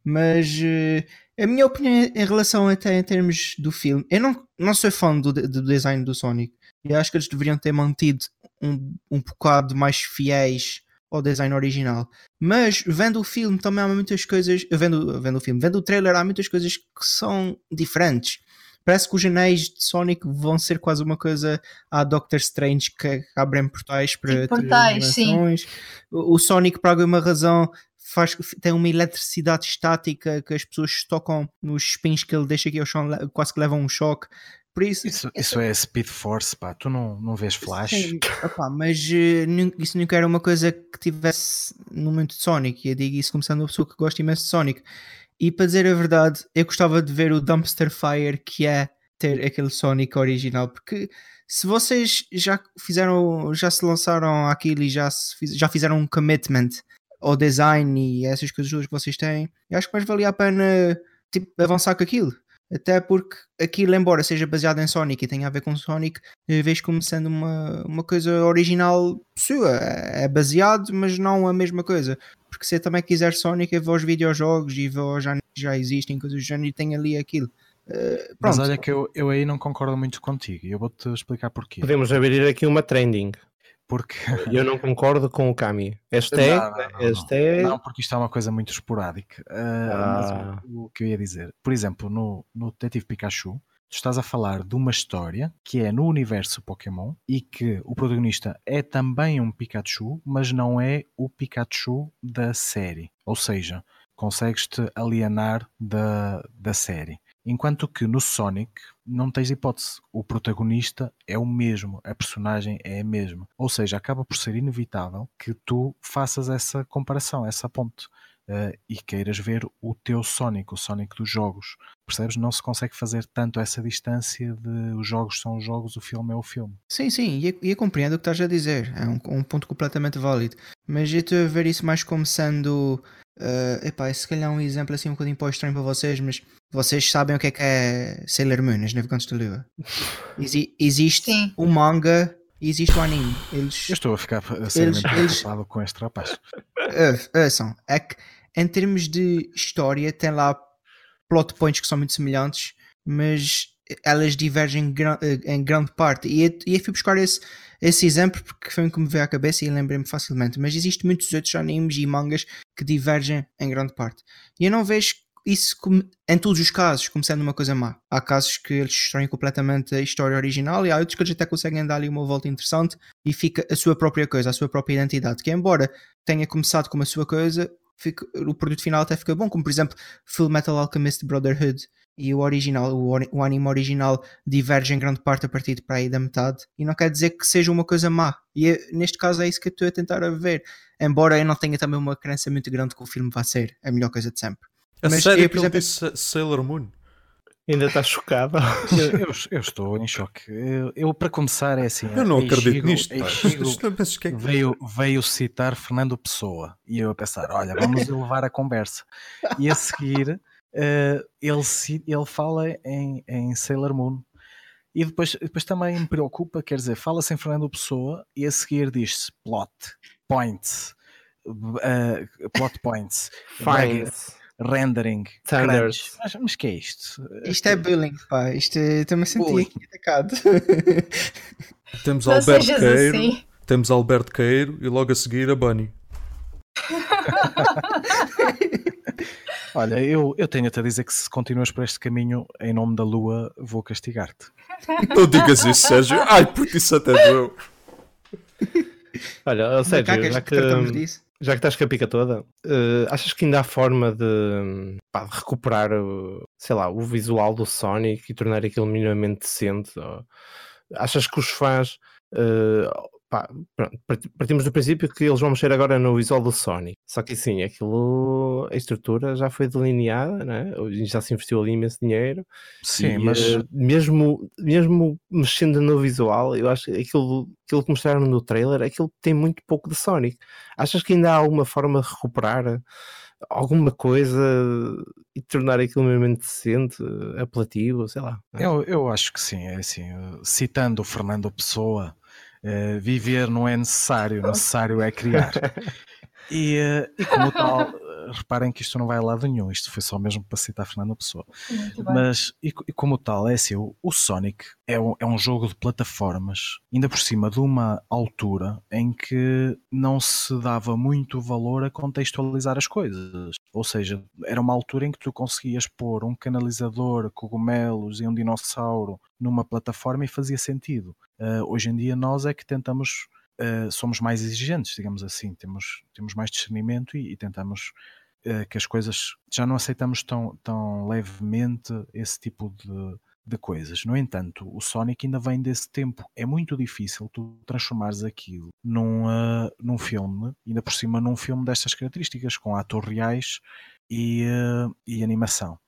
Mas uh, a minha opinião em relação até em termos do filme, eu não, não sou fã do, do design do Sonic. E acho que eles deveriam ter mantido um, um bocado mais fiéis ao design original. Mas vendo o filme também há muitas coisas. Vendo, vendo o filme, vendo o trailer, há muitas coisas que são diferentes. Parece que os anéis de Sonic vão ser quase uma coisa a Doctor Strange que abrem portais para portais. O Sonic, por alguma razão, faz, tem uma eletricidade estática que as pessoas tocam nos spins que ele deixa aqui ao chão, quase que levam um choque. Por isso, isso, isso é Speed Force, pá. Tu não, não vês Flash? Sim, opa, mas uh, isso nunca era uma coisa que tivesse no momento de Sonic. E eu digo isso começando uma pessoa que gosta imenso de Sonic. E para dizer a verdade, eu gostava de ver o Dumpster Fire que é ter aquele Sonic original, porque se vocês já fizeram, já se lançaram aquilo e já, fiz, já fizeram um commitment ao design e essas coisas que vocês têm, eu acho que mais valia a pena tipo, avançar com aquilo. Até porque aquilo, embora seja baseado em Sonic e tenha a ver com Sonic, vejo como sendo uma, uma coisa original sua. É baseado, mas não a mesma coisa. Porque se eu também quiser Sonic, eu vou aos videojogos e vou já, já existem coisas do género e tem ali aquilo. Uh, mas olha que eu, eu aí não concordo muito contigo e eu vou-te explicar porquê. Podemos abrir aqui uma trending. Porque... Eu não concordo com o Kami. Este é. Não, não, não, este é... não, porque isto é uma coisa muito esporádica. Uh, ah. o, o, que eu ia dizer, por exemplo, no, no Detetive Pikachu, tu estás a falar de uma história que é no universo Pokémon e que o protagonista é também um Pikachu, mas não é o Pikachu da série. Ou seja, consegues-te alienar da, da série. Enquanto que no Sonic não tens hipótese. O protagonista é o mesmo, a personagem é a mesma. Ou seja, acaba por ser inevitável que tu faças essa comparação, essa ponte. Uh, e queiras ver o teu Sonic, o Sonic dos jogos. Percebes? Não se consegue fazer tanto essa distância de os jogos são os jogos, o filme é o filme. Sim, sim, e, eu compreendo o que estás a dizer. É um, um ponto completamente válido. Mas eu estou a ver isso mais como sendo Uh, epá, se calhar um exemplo assim um bocadinho para estranho para vocês, mas vocês sabem o que é que é Sailor Moon, as Navegantes da Lua. Exi existe Sim. o manga e existe o anime. Eles, Eu estou a ficar seriamente eles, preocupado com este rapaz. São, é que em termos de história tem lá plot points que são muito semelhantes, mas elas divergem em grande parte. E eu, eu fui buscar esse, esse exemplo porque foi um que me veio à cabeça e lembrei-me facilmente. Mas existem muitos outros animes e mangas que divergem em grande parte. E eu não vejo isso em todos os casos, começando uma coisa má. Há casos que eles destroem completamente a história original e há outros que eles até conseguem dar ali uma volta interessante e fica a sua própria coisa, a sua própria identidade. Que embora tenha começado com a sua coisa, fica, o produto final até fica bom, como por exemplo Full Metal Alchemist Brotherhood e o original, o, o anime original diverge em grande parte a partir de para aí da metade e não quer dizer que seja uma coisa má e é, neste caso é isso que eu estou a tentar ver embora eu não tenha também uma crença muito grande que o filme vá ser a melhor coisa de sempre a Mas sério eu, por exemplo, disse Sailor Moon? Ainda está chocado. Eu, eu, eu, estou em choque. Eu, eu, para começar, é assim. Eu não acredito nisto. É veio, veio citar Fernando Pessoa e eu a pensar: olha, vamos elevar a conversa. E a seguir, uh, ele, ele fala em, em Sailor Moon. E depois, depois também me preocupa, quer dizer, fala-se em Fernando Pessoa e a seguir diz-se plot, points, uh, plot points, finds rendering. Mas, mas que é isto? Isto é bullying, pá. Isto é, a sentir aqui atacado. Temos Não Alberto Queiro, assim. temos Alberto Queiro e logo a seguir a Bunny. Olha, eu, eu tenho-te a dizer que se continuas por este caminho em nome da Lua, vou castigar-te. Não digas isso, Sérgio. Ai, porque isso até doeu. Olha, Sérgio, já que, já que estás com a pica toda, uh, achas que ainda há forma de, pá, de recuperar, sei lá, o visual do Sonic e tornar aquilo minimamente decente? Ou, achas que os fãs uh, pá, pronto, partimos do princípio que eles vão mexer agora no visual do Sony. Só que sim, aquilo, a estrutura já foi delineada, né? já se investiu ali imenso dinheiro. Sim, e, mas uh, mesmo, mesmo mexendo no visual, eu acho que aquilo, aquilo que mostraram no trailer, aquilo tem muito pouco de Sonic. Achas que ainda há alguma forma de recuperar? alguma coisa e tornar aquilo mesmo decente, apelativo, sei lá. É? Eu, eu acho que sim, é assim, citando o Fernando Pessoa, Uh, viver não é necessário, necessário é criar. E, uh, e como tal, reparem que isto não vai a lado nenhum, isto foi só mesmo para citar a Fernanda Pessoa. Mas, e, e, como tal, é assim, o, o Sonic é um, é um jogo de plataformas, ainda por cima de uma altura em que não se dava muito valor a contextualizar as coisas. Ou seja, era uma altura em que tu conseguias pôr um canalizador, cogumelos e um dinossauro numa plataforma e fazia sentido. Uh, hoje em dia nós é que tentamos, uh, somos mais exigentes, digamos assim, temos, temos mais discernimento e, e tentamos uh, que as coisas, já não aceitamos tão, tão levemente esse tipo de, de coisas. No entanto, o Sonic ainda vem desse tempo. É muito difícil tu transformares aquilo num, uh, num filme, ainda por cima num filme destas características, com atores reais e, e animação.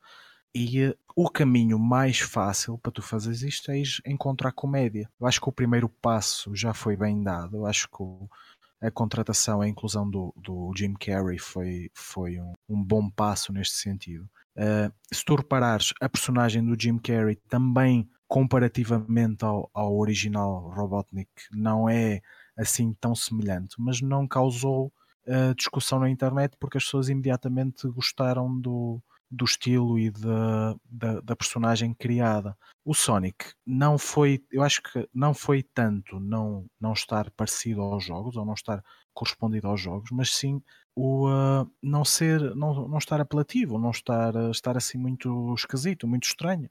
E uh, o caminho mais fácil para tu fazeres isto é encontrar comédia. Eu acho que o primeiro passo já foi bem dado. Eu acho que a contratação, a inclusão do, do Jim Carrey foi, foi um, um bom passo neste sentido. Uh, se tu reparares, a personagem do Jim Carrey também, comparativamente ao, ao original Robotnik, não é assim tão semelhante, mas não causou uh, discussão na internet porque as pessoas imediatamente gostaram do, do estilo e da, da, personagem criada. O Sonic não foi, eu acho que não foi tanto não, não estar parecido aos jogos ou não estar correspondido aos jogos, mas sim o uh, não ser, não, não estar apelativo, não estar, estar assim muito esquisito, muito estranho.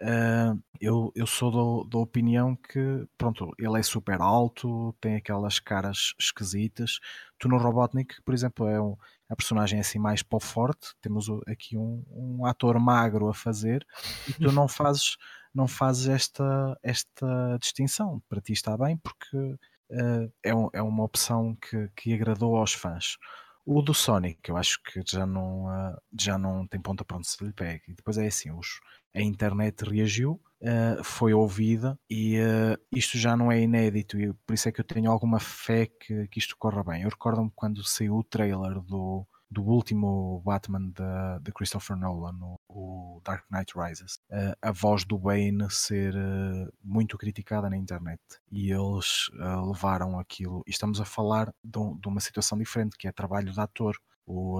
Uh, eu, eu sou da opinião que pronto, ele é super alto, tem aquelas caras esquisitas. Tu no Robotnik, por exemplo, é um, a personagem é assim mais o forte. Temos aqui um, um ator magro a fazer e tu não fazes, não fazes esta, esta distinção. Para ti está bem porque uh, é, um, é uma opção que, que agradou aos fãs. O do Sonic, eu acho que já não, uh, já não tem ponta para onde se lhe pega. E depois é assim, os, a internet reagiu, uh, foi ouvida e uh, isto já não é inédito e por isso é que eu tenho alguma fé que, que isto corra bem. Eu recordo-me quando saiu o trailer do, do último Batman de, de Christopher Nolan, o, o, Dark Knight Rises, uh, a voz do Bane ser uh, muito criticada na internet e eles uh, levaram aquilo. E estamos a falar de, de, uma situação diferente, que é trabalho de ator. O,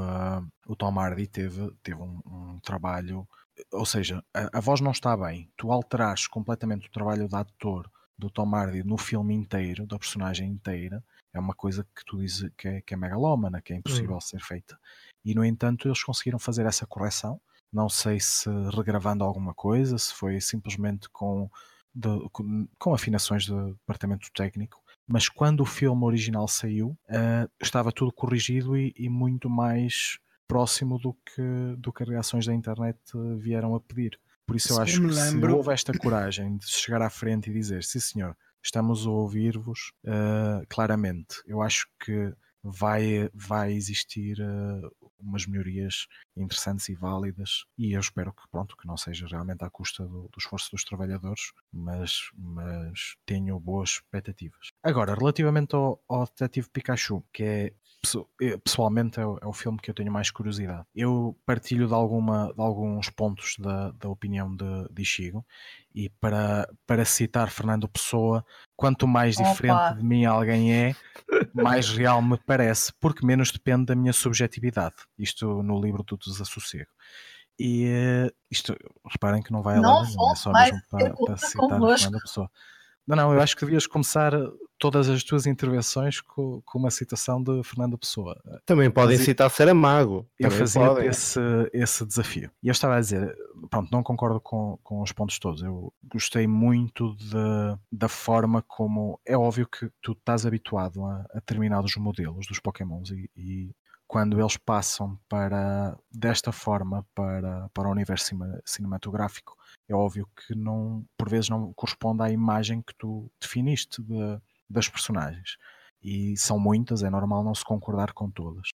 o Tom Hardy teve, teve um, um trabalho ou seja, a, a, voz não está bem. Tu alterares completamente o trabalho de ator do Tom Hardy no filme inteiro, da personagem inteira, é uma coisa que tu dizes que é, que é megalómana, que é impossível Hum. ser feita. E no entanto eles conseguiram fazer essa correção. Não sei se regravando alguma coisa, se foi simplesmente com, de- com, com afinações do departamento técnico, mas quando o filme original saiu, eh, estava tudo corrigido e, e muito mais próximo do que, do que as reações da internet eh, vieram a pedir. Por isso eu Se acho que lembro- se houve esta coragem de chegar à frente e dizer sim senhor, estamos a ouvir-vos eh, claramente, eu acho que vai, vai existir eh, umas melhorias interessantes e válidas e eu espero que pronto que não seja realmente à custa do, do esforço dos trabalhadores mas, mas tenho boas expectativas agora relativamente ao, ao Detetive Pikachu que é pessoalmente é o, é o filme que eu tenho mais curiosidade eu partilho de, alguma, de alguns pontos da, da opinião de, de Ishigo e para, para citar Fernando Pessoa quanto mais Opa. diferente de mim alguém é mais real me parece, porque menos depende da minha subjetividade. Isto no livro do Desassossego. E eh, isto, reparem que não vai a Não lado nenhum, é só mesmo para, para citar. Fernando Pessoa. Não, não, eu acho que devias começar todas as tuas intervenções com, com uma citação de Fernando Pessoa. Também podem e- citar Saramago. Eu Também fazia podem. esse, esse desafio. E eu estava a dizer, pronto, não concordo com, com os pontos todos. Eu gostei muito de- da forma como. É óbvio que tu estás habituado a, a determinados modelos dos Pokémons e, e quando eles passam para desta forma para, para o universo cinematográfico, é óbvio que não, por vezes não corresponde à imagem que tu definiste de- das personagens. E são muitas, é normal não se concordar com todas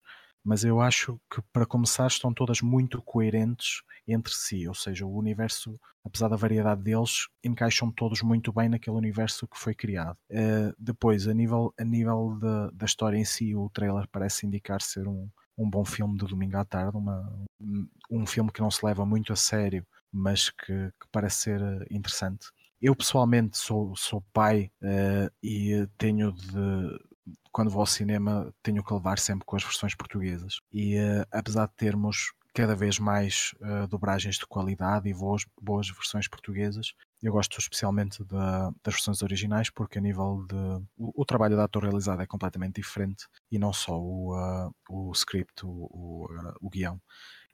mas eu acho que para começar estão todas muito coerentes entre si, ou seja, o universo, apesar da variedade deles, encaixam todos muito bem naquele universo que foi criado. Eh, depois, a nível, a nível da, da história em si, o trailer parece indicar ser um, um bom filme de domingo à tarde, uma, um- um filme que não se leva muito a sério, mas que, que parece ser eh, interessante. Eu pessoalmente sou, sou pai eh, e tenho de, quando vou ao cinema tenho que levar sempre com as versões portuguesas e eh, apesar de termos cada vez mais eh, dobragens de qualidade e boas, boas versões portuguesas eu gosto especialmente da- das versões originais porque a nível de o, o trabalho da ator realizado é completamente diferente e não só o, ah, o script, o, o, ah, o guião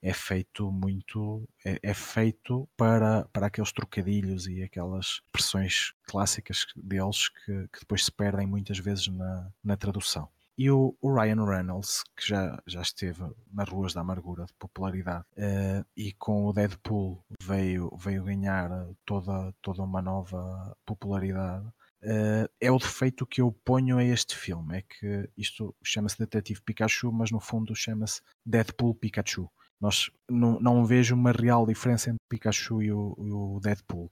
é feito muito é, é feito para, para aqueles trocadilhos e aquelas expressões clássicas deles que, que depois se perdem muitas vezes na, na tradução. E o, o Ryan Reynolds, que já, já esteve nas ruas da amargura de popularidade, eh, e com o Deadpool veio, veio ganhar toda, toda uma nova popularidade, eh, é o defeito que eu ponho a este filme. É que isto chama-se Detetive Pikachu, mas no fundo chama-se Deadpool Pikachu. Nós não, não vejo uma real diferença entre Pikachu e o, o Deadpool.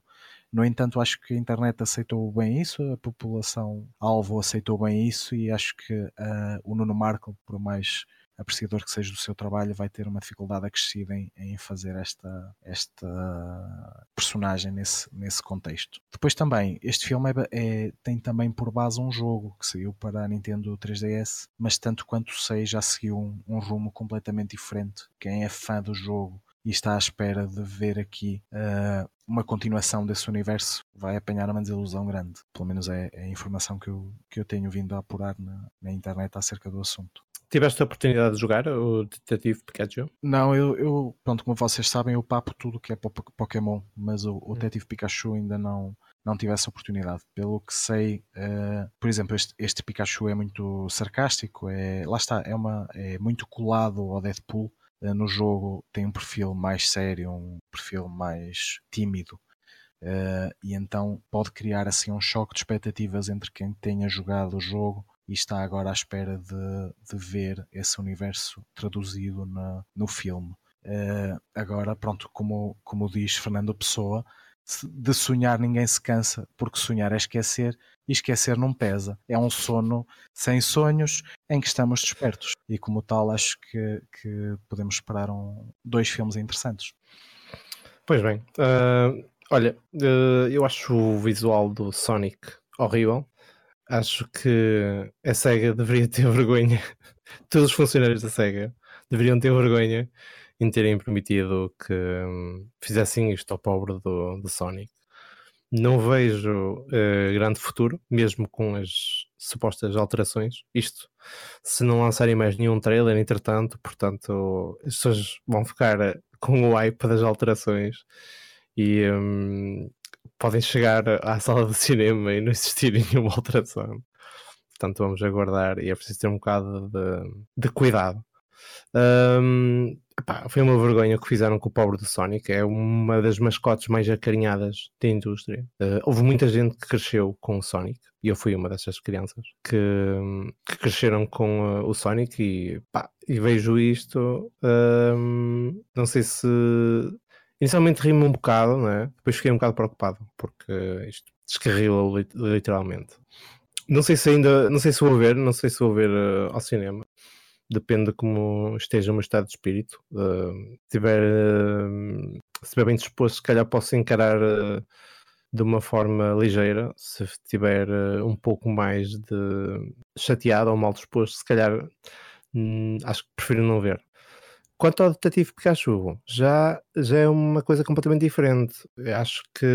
No entanto, acho que a internet aceitou bem isso, a população alvo aceitou bem isso e acho que ah, o Nuno Marco, por mais apreciador que seja do seu trabalho, vai ter uma dificuldade acrescida em, em fazer esta, esta personagem nesse, nesse contexto. Depois também, este filme é é- tem também por base um jogo que saiu para a Nintendo 3DS, mas tanto quanto sei já seguiu um, um rumo completamente diferente. Quem é fã do jogo e está à espera de ver aqui ah, uma continuação desse universo vai apanhar uma desilusão grande. Pelo menos é, é a informação que eu, que eu tenho vindo a apurar na, na internet acerca do assunto. Tiveste a oportunidade de jogar o Detetive Pikachu? Não, eu, eu pronto, como vocês sabem, eu papo tudo que é po- Pokémon, mas o, o Detetive Pikachu ainda não, não tive essa oportunidade. Pelo que sei, eh, por exemplo, este, este Pikachu é muito sarcástico, é, lá está, é, uma, é muito colado ao Deadpool. Eh, no jogo tem um perfil mais sério, um perfil mais tímido. Eh, e então pode criar assim um choque de expectativas entre quem tenha jogado o jogo e está agora à espera de, de ver esse universo traduzido na, no filme. Eh, agora, pronto, como, como diz Fernando Pessoa, de sonhar ninguém se cansa, porque sonhar é esquecer e esquecer não pesa. É um sono sem sonhos em que estamos despertos. E como tal, acho que, que podemos esperar um, dois filmes interessantes. Pois bem. ah, olha, ah, eu acho o visual do Sonic horrível. Acho que a SEGA deveria ter vergonha. Todos os funcionários da SEGA deveriam ter vergonha em terem permitido que hum, fizessem isto ao pobre do, do Sonic. não vejo uh, grande futuro, mesmo com as supostas alterações. Isto, se não lançarem mais nenhum trailer, entretanto, portanto, as pessoas vão ficar eh, com o hype das alterações e um, podem chegar à sala de cinema e não existir nenhuma alteração. Portanto, vamos aguardar e é preciso ter um bocado de, de cuidado. Um, epá, foi uma vergonha que fizeram com o pobre do Sonic. É uma das mascotes mais acarinhadas da indústria. Uh, houve muita gente que cresceu com o Sonic e eu fui uma dessas crianças que, que cresceram com uh, o Sonic e, e vejo isto. Um, não sei se. Inicialmente rimo um bocado, né? depois fiquei um bocado preocupado porque isto descarrila literalmente. Não sei se ainda, não sei se vou ver, não sei se vou ver uh, ao cinema depende de como esteja o meu estado de espírito. Uh, tiver, uh, se estiver bem disposto, se calhar posso encarar de uma forma ligeira. Se estiver um pouco mais de chateado ou mal disposto, se calhar hum, acho que prefiro não ver. Quanto ao Detetive Pikachu, já, já é uma coisa completamente diferente. Acho que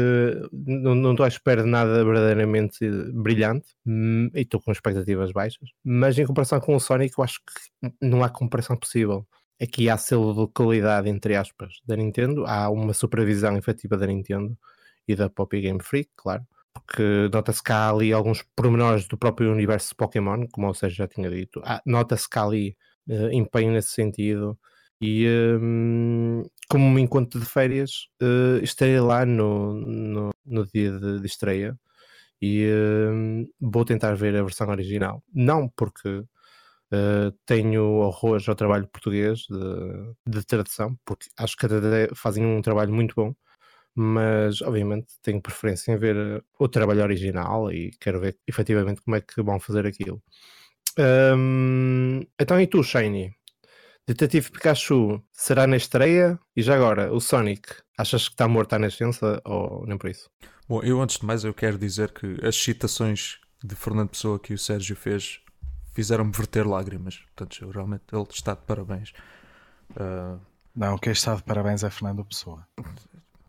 não, estou à espera de nada verdadeiramente brilhante hum, e estou com expectativas baixas, mas em comparação com o Sonic, eu acho que não há comparação possível. Aqui há selo de qualidade, entre aspas, da Nintendo, há uma supervisão efetiva da Nintendo e da Poppy Game Freak, claro, porque nota-se que há ali alguns pormenores do próprio universo de Pokémon, como o Sérgio já tinha dito, nota-se que há ali uh, empenho nesse sentido e um, como um encontro de férias, uh, estarei lá no, no, no dia de, de, estreia e uh, vou tentar ver a versão original. Não porque uh, tenho horrores ao trabalho português de, de tradução, porque acho que fazem um trabalho muito bom, mas obviamente tenho preferência em ver o trabalho original e quero ver efetivamente como é que vão fazer aquilo. Um, então, e tu, Shiny? Detetive Pikachu será na estreia? E já agora, o Sonic, achas que está morto à nascença ou nem por isso? Bom, eu antes de mais eu quero dizer que as citações de Fernando Pessoa que o Sérgio fez fizeram-me verter lágrimas. Portanto, realmente ele está de parabéns. Uh... Não, quem está de parabéns é Fernando Pessoa.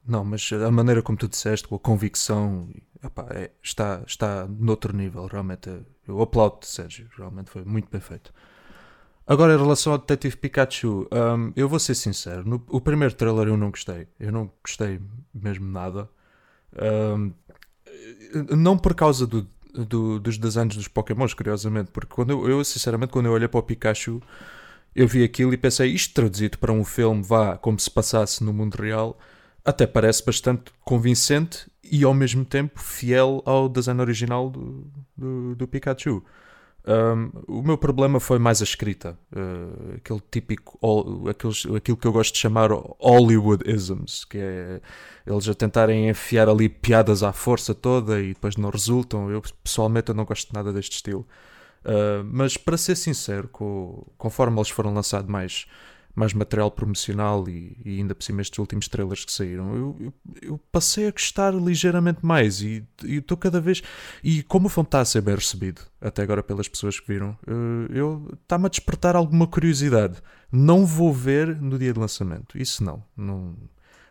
Não, mas a maneira como tu disseste, com a convicção, epá, é, está, está noutro nível. Realmente, eu aplaudo-te, Sérgio. Realmente foi muito bem feito. Agora, em relação ao Detetive Pikachu, um, eu vou ser sincero: no, o primeiro trailer eu não gostei. Eu não gostei mesmo nada. Um, não por causa do, do, dos desenhos dos Pokémons, curiosamente, porque quando eu, eu, sinceramente, quando eu olhei para o Pikachu, eu vi aquilo e pensei, isto traduzido para um filme, vá, como se passasse no mundo real, até parece bastante convincente e ao mesmo tempo fiel ao desenho original do, do, do Pikachu. Um, o meu problema foi mais a escrita, uh, aquele típico, aqueles, aquilo que eu gosto de chamar Hollywoodisms, que é eles a tentarem enfiar ali piadas à força toda e depois não resultam. Eu pessoalmente eu não gosto nada deste estilo. Uh, mas para ser sincero, com, conforme eles foram lançados mais mais material promocional e, e, ainda por cima estes últimos trailers que saíram, eu, eu, eu passei a gostar ligeiramente mais e estou cada vez. E como o filme está a ser bem recebido, até agora pelas pessoas que viram, eh, eu está-me a despertar alguma curiosidade. Não vou ver no dia de lançamento, isso não. não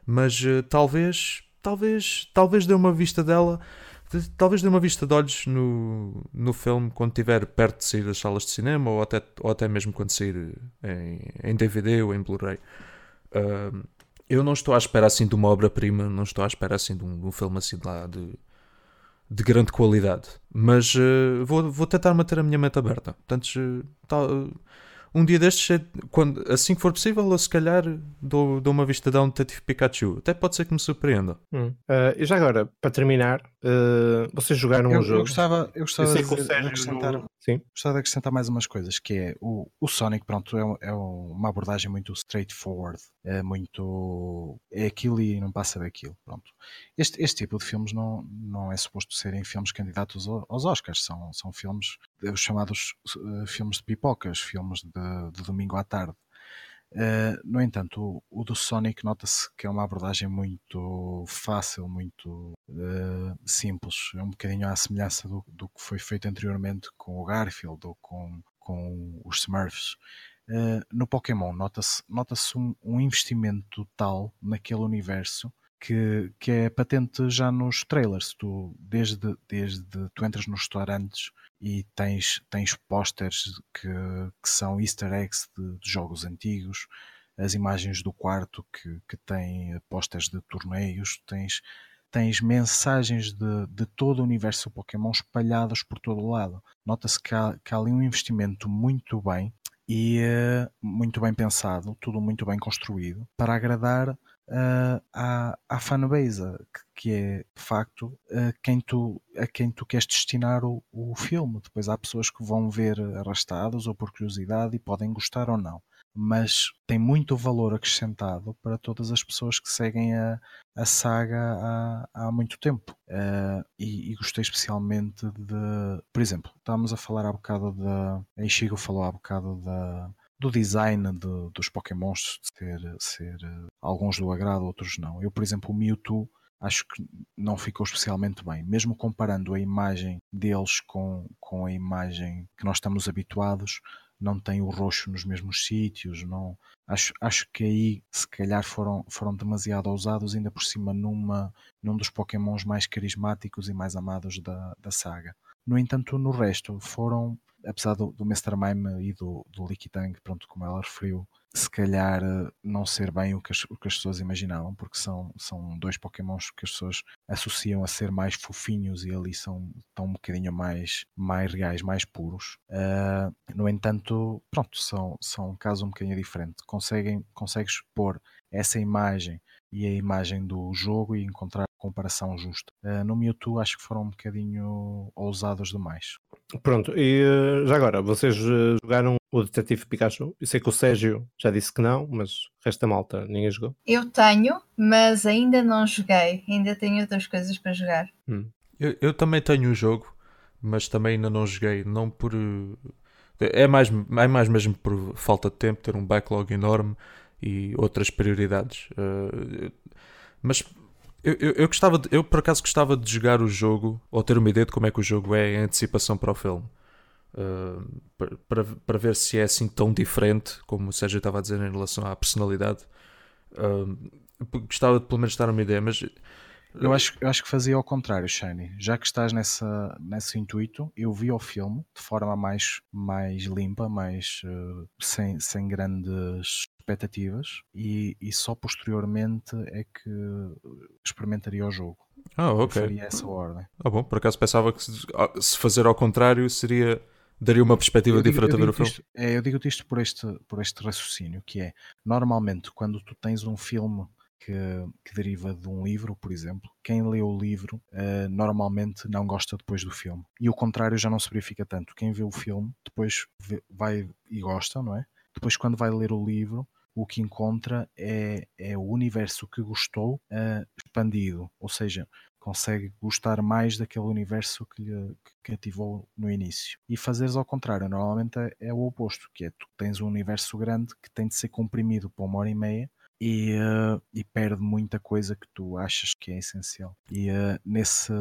mas uh, talvez, talvez, talvez dê uma vista dela talvez dê uma vista de olhos no, no filme quando estiver perto de sair das salas de cinema ou até, ou até mesmo quando sair em, em DVD ou em Blu-ray. Uh, eu não estou à espera assim de uma obra-prima, não estou à espera assim de um, de um filme assim lá de, de grande qualidade, mas uh, vou, vou tentar manter a minha mente aberta. Portanto, uh, tal, um dia destes, quando, assim que for possível, eu se calhar dou, dou uma vista a um Detetive Pikachu. Até pode ser que me surpreenda. Hum. E já agora, para terminar, uh, vocês jogaram eu, um jogo. Eu gostava, eu gostava eu de, de, acrescentar. Sim. Gostava de acrescentar mais umas coisas, que é o, o Sonic, pronto, é, é uma abordagem muito straightforward, é muito é aquilo e não passa daquilo, pronto. Este, este tipo de filmes não, não é suposto serem filmes candidatos aos Oscars, são, são filmes, os chamados uh, filmes de pipocas, filmes de, de domingo à tarde. Uh, no entanto, o, o do Sonic nota-se que é uma abordagem muito fácil, muito uh, simples. É um bocadinho à semelhança do, do, que foi feito anteriormente com o Garfield ou com, com os Smurfs. Uh, no Pokémon nota-se nota um, um investimento total naquele universo que, que é patente já nos trailers. Tu, desde, desde tu entras nos restaurantes e tens, tens posters que, que são easter eggs de, de jogos antigos, as imagens do quarto que, que têm posters de torneios, tens, tens mensagens de, de todo o universo Pokémon espalhadas por todo o lado. Nota-se que há, que há ali um investimento muito bem e uh, muito bem pensado, tudo muito bem construído, para agradar à, à fanbase, que, que é de facto uh, quem tu, a quem tu queres destinar o, o filme. Depois há pessoas que vão ver arrastados ou por curiosidade e podem gostar ou não mas tem muito valor acrescentado para todas as pessoas que seguem a, a saga há, há muito tempo. Uh, e, e, gostei especialmente de, por exemplo, estávamos a falar há bocado da. A Ishigo falou há bocado da, do design de, dos Pokémons ser, ser alguns do agrado, outros não. Eu, por exemplo, o Mewtwo acho que não ficou especialmente bem. Mesmo comparando a imagem deles com, com a imagem que nós estamos habituados, não tem o roxo nos mesmos sítios, não acho, acho que aí se calhar foram, foram demasiado ousados, ainda por cima numa, num dos pokémons mais carismáticos e mais amados da, da saga. No entanto, no resto foram, apesar do, do Mr. Mime e do, do Lickitung, pronto, como ela referiu, se calhar eh, não ser bem o que as, o que as pessoas imaginavam, porque são, são dois Pokémons que as pessoas associam a ser mais fofinhos e ali são tão um bocadinho mais, mais reais, mais puros. Uh, no entanto, pronto, são, são um caso um bocadinho diferente. Conseguem, consegues pôr essa imagem e a imagem do jogo e encontrar comparação justa. Uh, no Mewtwo acho que foram um bocadinho ousados demais. Pronto, e uh, já agora, vocês uh, jogaram o Detetive Pikachu? Eu sei que o Sérgio já disse que não, mas da malta ninguém jogou. Eu tenho, mas ainda não joguei. Ainda tenho outras coisas para jogar. Hum. Eu, eu, também tenho o jogo, mas também ainda não joguei. Não por. É mais, é mais mesmo por falta de tempo, ter um backlog enorme e outras prioridades. mas eu, eu, eu, gostava de, eu por acaso gostava de jogar o jogo ou ter uma ideia de como é que o jogo é em antecipação para o filme. Uh, para, para ver se é assim tão diferente como o Sérgio estava a dizer em relação à personalidade. Uh, gostava de pelo menos dar uma ideia, mas eu acho, eu acho que fazia ao contrário, Shiny. Já que estás nessa, nesse intuito, eu vi o filme de forma mais, mais limpa, mais uh, sem, sem grandes expectativas e, e só posteriormente é que experimentaria o jogo. Ah, ok. Eu faria essa ordem. Ah, bom, por acaso pensava que se, ah, se fazer ao contrário seria daria uma perspectiva eu diferente digo, a ver o filme. Isto, é, eu digo-te isto por este, por este raciocínio, que é normalmente quando tu tens um filme que, que, deriva de um livro, por exemplo, quem lê o livro uh, normalmente não gosta depois do filme. E o contrário já não se verifica tanto. Quem vê o filme depois vê, vai e gosta, não é? Depois, quando vai ler o livro, o que encontra é, é o universo que gostou uh, expandido, ou seja, consegue gostar mais daquele universo que lhe que cativou no início. E fazeres ao contrário, normalmente é, é o oposto, que é tu tens um universo grande que tem de ser comprimido para uma hora e meia e, uh, e, perde muita coisa que tu achas que é essencial. E uh, nesse,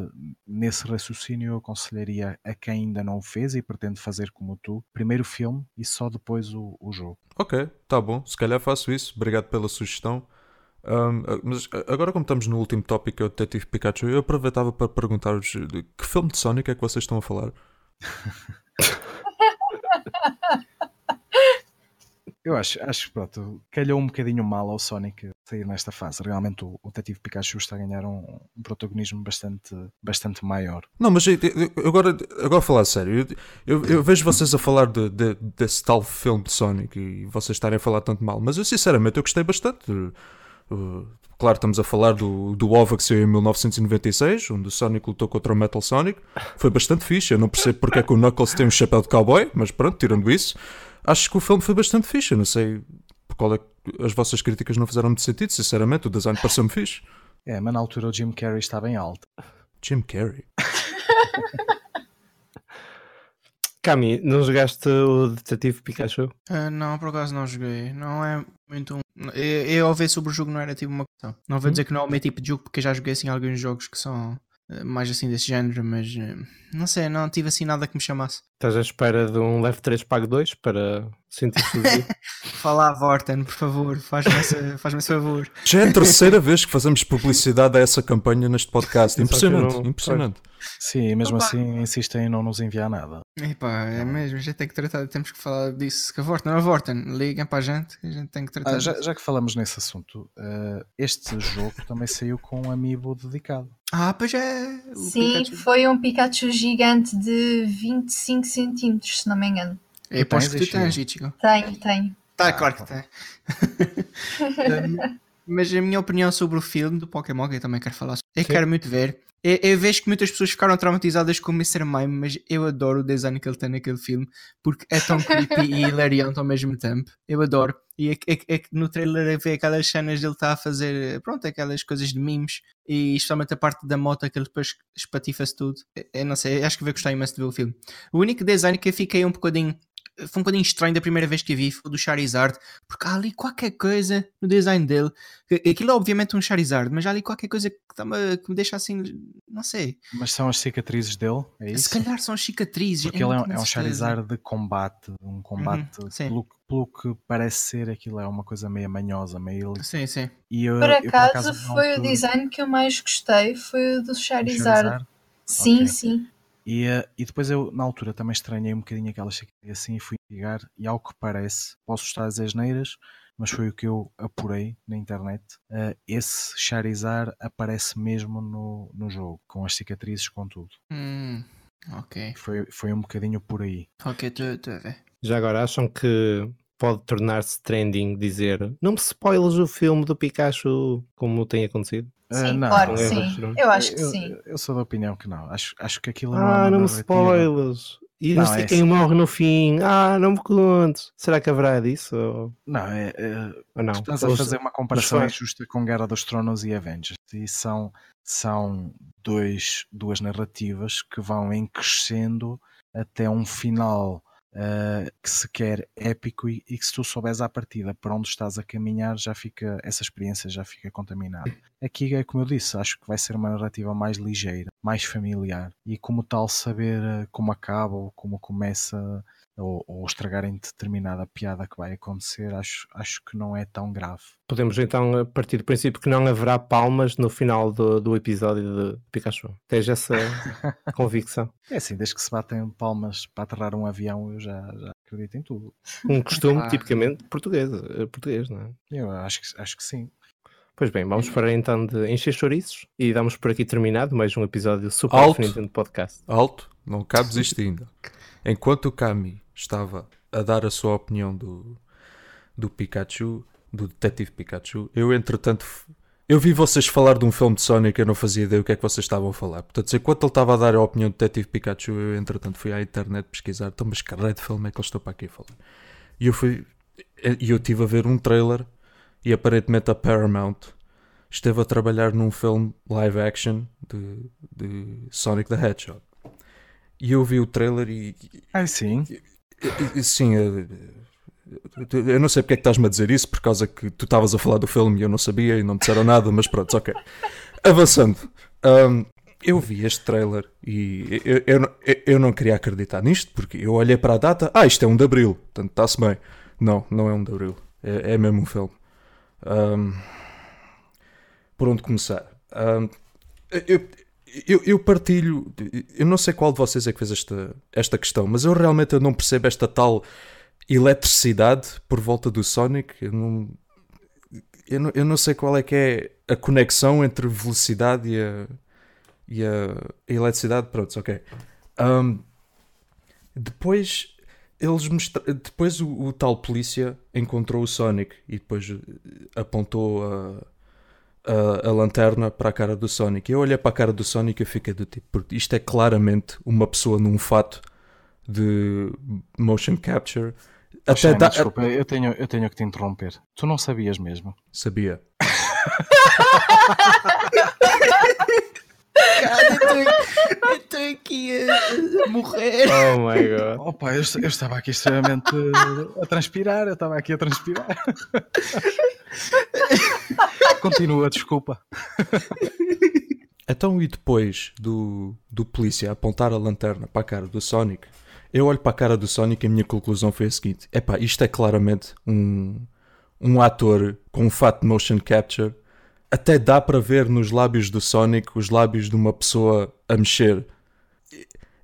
nesse raciocínio eu aconselharia a quem ainda não o fez e pretende fazer como tu, primeiro o filme e só depois o, o jogo. Ok, tá bom, se calhar faço isso. Obrigado pela sugestão. Um, mas agora, como estamos no último tópico, que é o Detetive Pikachu, eu aproveitava para perguntar-vos que filme de Sonic é que vocês estão a falar? Eu acho, acho que pronto, calhou um bocadinho mal ao Sonic sair nesta fase. Realmente o, o Detetive Pikachu está a ganhar um, um, protagonismo bastante, bastante maior. Não, mas agora, agora falar sério, eu, eu, vejo vocês a falar de, de, desse tal filme de Sonic e vocês estarem a falar tanto mal, mas eu sinceramente eu gostei bastante. Uh, claro, estamos a falar do, do OVA que saiu em 1996, onde o Sonic lutou contra o Metal Sonic. Foi bastante fixe. Eu não percebo porque é que o Knuckles tem um chapéu de cowboy, mas pronto, tirando isso acho que o filme foi bastante fixe. Eu não sei qual é as vossas críticas não fizeram muito sentido, sinceramente. O design pareceu-me fixe. É, mas na altura o Jim Carrey está bem alto. Jim Carrey? Cami, não jogaste o Detetive Pikachu? Uh, não, por acaso não joguei. Não é muito um. Eu, eu ao ver sobre o jogo não era tipo uma questão. Não vou hum? dizer que não é o meu tipo de jogo porque já joguei assim alguns jogos que são mais assim desse género, mas eh, não sei, não tive assim nada que me chamasse. Estás à espera de um Leve 3 Pago 2 para sentir sozinho? Fala a Vorten, por favor, faz-me esse, faz esse favor. Já é a terceira vez que fazemos publicidade a essa campanha neste podcast. Impressionante, não- impressionante. Sim, e mesmo Opa. assim insistem em não nos enviar nada. Epá, é mesmo, a gente tem que tratar, temos que falar disso. Que a Vorten, a Vorten, liguem para a gente, a gente tem que tratar Ah, já, disso. já que falamos nesse assunto, eh, este jogo também saiu com um amiibo dedicado. Ah, pois é. o Sim, Pikachu. foi um Pikachu gigante de 25 centímetros, se não me engano. Eu Tu aposto que tu tens, Ichigo? Ichigo. Tenho, tenho. Tá, Ah, claro que tem. Mas a minha opinião sobre o filme do Pokémon, que eu também quero falar, eu Sim. quero muito ver. Eu, eu vejo que muitas pessoas ficaram traumatizadas com o Mr. Mime, mas eu adoro o design que ele tem naquele filme porque é tão creepy e hilariante ao mesmo tempo. Eu adoro. E é, que- é é no trailer eu aquelas cenas dele estar a fazer, pronto, aquelas coisas de memes e especialmente a parte da moto que ele depois espatifa-se tudo. Eu, eu não sei, acho que vou gostar imenso de ver o filme. O único design que eu fiquei um bocadinho. Foi um bocadinho estranho da primeira vez que eu vi, foi o do Charizard, porque há ali qualquer coisa no design dele. Aquilo é obviamente um Charizard, mas há ali qualquer coisa que, que me deixa assim, não sei. Mas são as cicatrizes dele, é isso? Se calhar são as cicatrizes. Porque ele é, um- é um. Charizard de combate, um combate, sim. pelo, que- pelo que parece ser, aquilo é uma coisa meio manhosa, meio... Sim, sim. E eu, Por eu, acaso, na foi o design que eu mais gostei, foi o do Charizard. Charizard. Sim, Ok. sim. E, eh, e depois eu, na altura, também estranhei um bocadinho aquela chicaria assim e fui ligar. E ao que parece, posso estar dizer asneiras, mas foi o que eu apurei na internet. eh, esse Charizard aparece mesmo no, no jogo, com as cicatrizes, com tudo. Hum, ok. Foi, foi um bocadinho por aí. Ok, estou a ver. Já agora acham que pode tornar-se trending dizer não me spoilers o filme do Pikachu como tem acontecido? Eh, Sim, não, claro que sim. Eu acho que eu, sim. Eu sou da opinião que não. Acho, acho que aquilo não é Ah, não me spoilers. E não, Não, sei é quem assim. morre no fim. Ah, não me contes. Será que haverá disso? Ou, Não, é, é, ou não? Estás a Ou- fazer uma comparação injusta com Guerra dos Tronos e Avengers. E são, são dois, duas narrativas que vão em crescendo até um final eh, que se quer épico e, e que se tu souberes à partida para onde estás a caminhar, já fica, essa experiência já fica contaminada. Aqui é como eu disse, acho que vai ser uma narrativa mais ligeira, mais familiar e como tal saber eh, como acaba ou como começa ou, ou estragarem determinada piada que vai acontecer, acho, acho que não é tão grave. Podemos então partir do princípio que não haverá palmas no final do, do episódio de Pikachu. Tens essa convicção. É assim, desde que se batem palmas para aterrar um avião, eu já, já acredito em tudo. Um costume Ah. tipicamente português, eh, português, não é? Eu acho que, acho que sim. Pois bem, vamos para então de encher chouriços e damos por aqui terminado mais um episódio super Alto. Nintendo Podcast. Alto, não cabes isto ainda. Enquanto o Kami estava a dar a sua opinião do, do Pikachu, do Detetive Pikachu, eu entretanto eu vi vocês falar de um filme de Sonic, eu não fazia ideia o que é que vocês estavam a falar. Portanto, enquanto ele estava a dar a opinião do Detetive Pikachu, eu entretanto fui à internet pesquisar, então, mas que de filme é que eles estão para aqui a falar? E eu fui e eu estive a ver um trailer e aparentemente a Paramount esteve a trabalhar num filme live action de, de Sonic the Hedgehog. E eu vi o trailer e, Ah, sim. e- e- sim, eh, eu não sei porque é que estás-me a dizer isso, por causa que tu estavas a falar do filme e eu não sabia e não me disseram nada, mas pronto, ok. Avançando, Ahm, eu vi este trailer e eu, eu, não- eu- eu não queria acreditar nisto, porque eu olhei para a data, ah, isto é um de Abril, portanto está-se bem. Não, não é um de Abril, é, é mesmo um filme. Ahm, por onde começar? Ahm, eu, eu, eu partilho, eu não sei qual de vocês é que fez esta, esta questão, mas eu realmente não percebo esta tal eletricidade por volta do Sonic. Eu não, eu não, eu não sei qual é que é a conexão entre velocidade e a, e a eletricidade. Pronto, ok. Ahm, depois eles mostra... depois o, o tal polícia encontrou o Sonic e depois eh, apontou a, a, a lanterna para a cara do Sonic. Eu olhei para a cara do Sonic e fiquei do tipo, porque isto é claramente uma pessoa num fato de motion capture. Até Shane, dá- desculpa, eu tenho, eu tenho que te interromper. Tu não sabias mesmo. Sabia. Cara, eu estou aqui a, a morrer. Oh my god. Opa, eu, eu estava aqui extremamente a transpirar, eu estava aqui a transpirar. Continua, desculpa. Então, e depois do, do polícia apontar a lanterna para a cara do Sonic, eu olho para a cara do Sonic e a minha conclusão foi a seguinte: epá, isto é claramente um, um ator com um fato de motion capture. Até dá para ver nos lábios do Sonic os lábios de uma pessoa a mexer.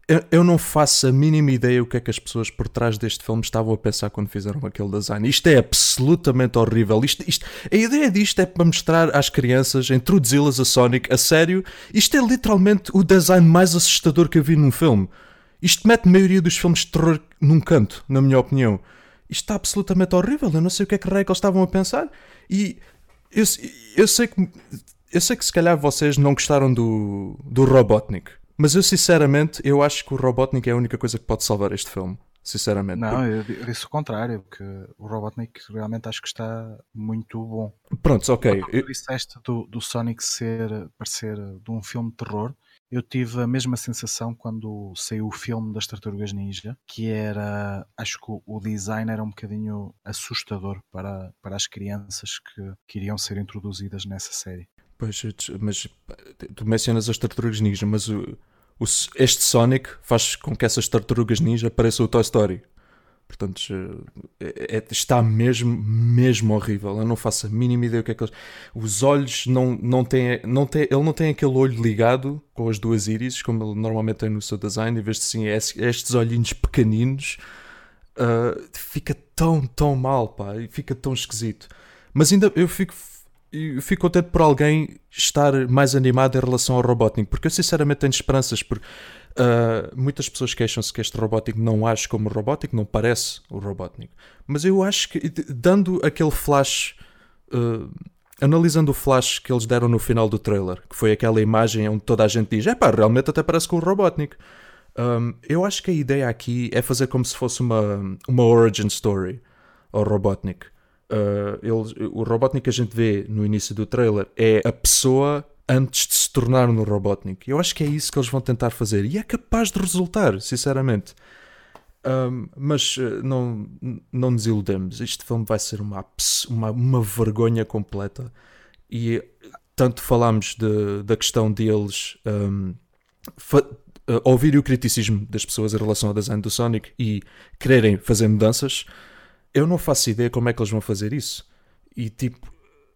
Eu, eu não faço a mínima ideia o que é que as pessoas por trás deste filme estavam a pensar quando fizeram aquele design. Isto é absolutamente horrível. Isto, isto, a ideia disto é para mostrar às crianças, introduzi-las a Sonic a sério. Isto é literalmente o design mais assustador que eu vi num filme. Isto mete a maioria dos filmes de terror num canto, na minha opinião. Isto está absolutamente horrível. Eu não sei o que é que raio que eles estavam a pensar. E eu, eu sei que. Eu sei que se calhar vocês não gostaram do, do Robotnik. Mas eu sinceramente, eu acho que o Robotnik é a única coisa que pode salvar este filme. Sinceramente. Não, eu disse o contrário, porque o Robotnik realmente acho que está muito bom. Pronto, ok. Tu eu... disseste do, do Sonic ser, parecer de um filme de terror. Eu tive a mesma sensação quando saiu o filme das Tartarugas Ninja, que era, acho que o design era um bocadinho assustador para, para as crianças que, que iriam ser introduzidas nessa série. Pois, mas tu mencionas as tartarugas ninja, mas o, o, este Sonic faz com que essas tartarugas ninja pareçam o Toy Story. Portanto, é, é, está mesmo, mesmo horrível. Eu não faço a mínima ideia o que é que eles... Os olhos não, não têm, não têm, ele não tem aquele olho ligado com as duas íris, como ele normalmente tem no seu design, em vez de sim, é estes olhinhos pequeninos. Uh, fica tão, tão mal, pá, fica tão esquisito. Mas ainda eu fico e fico contente por alguém estar mais animado em relação ao Robotnik, porque eu sinceramente tenho esperanças, porque uh, muitas pessoas queixam-se que este Robotnik não age como o Robotnik, não parece o Robotnik. Mas eu acho que, dando aquele flash, uh, analisando o flash que eles deram no final do trailer, que foi aquela imagem onde toda a gente diz: é pá, realmente até parece com o Robotnik. Um, eu acho que a ideia aqui é fazer como se fosse uma, uma origin story ao Robotnik. Uh, o Robotnik que a gente vê no início do trailer é a pessoa antes de se tornar no Robotnik. Eu acho que é isso que eles vão tentar fazer e é capaz de resultar, sinceramente. Um, mas uh, não, não nos iludemos. Este filme vai ser uma, uma, uma vergonha completa. E tanto falámos de, da questão deles um, uh, ouvirem o criticismo das pessoas em relação ao design do Sonic e quererem fazer mudanças eu não faço ideia como é que eles vão fazer isso. E tipo,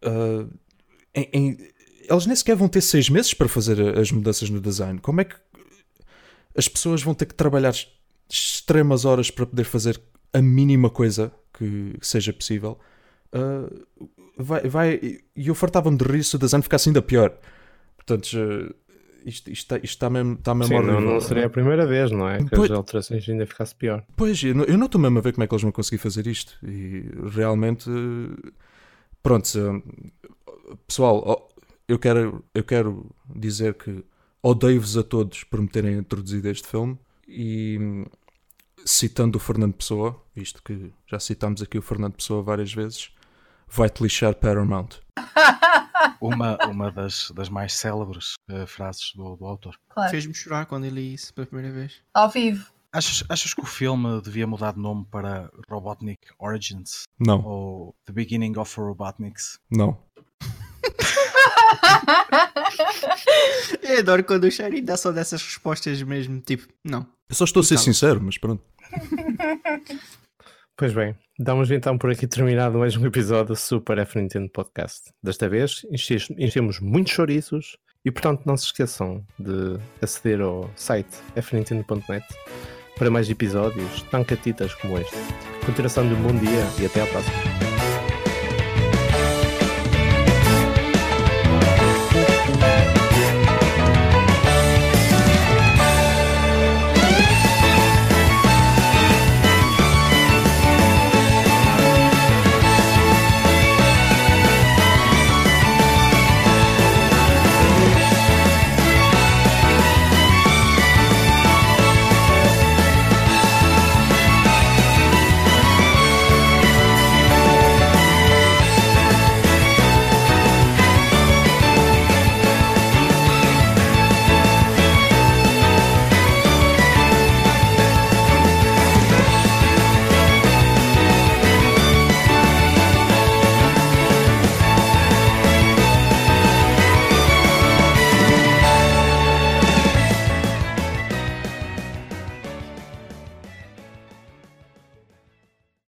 uh, em, em, eles nem sequer vão ter seis meses para fazer as mudanças no design. Como é que as pessoas vão ter que trabalhar extremas horas para poder fazer a mínima coisa que seja possível? Uh, vai, vai, e eu fartava-me de rir se o design ficasse ainda pior. Portanto, uh, isto, isto, isto está mesmo, está mesmo Sim, horrível. Não, não seria a primeira vez, não é? Que pois, as alterações ainda ficasse pior. Pois, eu não estou mesmo a ver como é que eles vão conseguir fazer isto. E realmente, pronto, pessoal, eu quero, eu quero dizer que odeio-vos a todos por me terem introduzido este filme e citando o Fernando Pessoa, visto que já citámos aqui o Fernando Pessoa várias vezes, vai-te lixar Paramount. uma, uma das, das mais célebres uh, frases do, do autor. Claro. Fez-me chorar quando ele li isso pela primeira vez. Ao vivo. Achas, achas que o filme devia mudar de nome para Robotnik Origins? Não. Ou The Beginning of Robotniks? Não. Eu adoro quando o Sherry dá só dessas respostas mesmo, tipo, não. Eu só estou a ser sincero, mas pronto. Pois bem, damos então por aqui terminado mais um episódio do Super F Nintendo Podcast. Desta vez enchemos muitos chouriços e portanto não se esqueçam de aceder ao site fnintendo.net para mais episódios tão catitas como este. Continuação de um bom dia e até à próxima.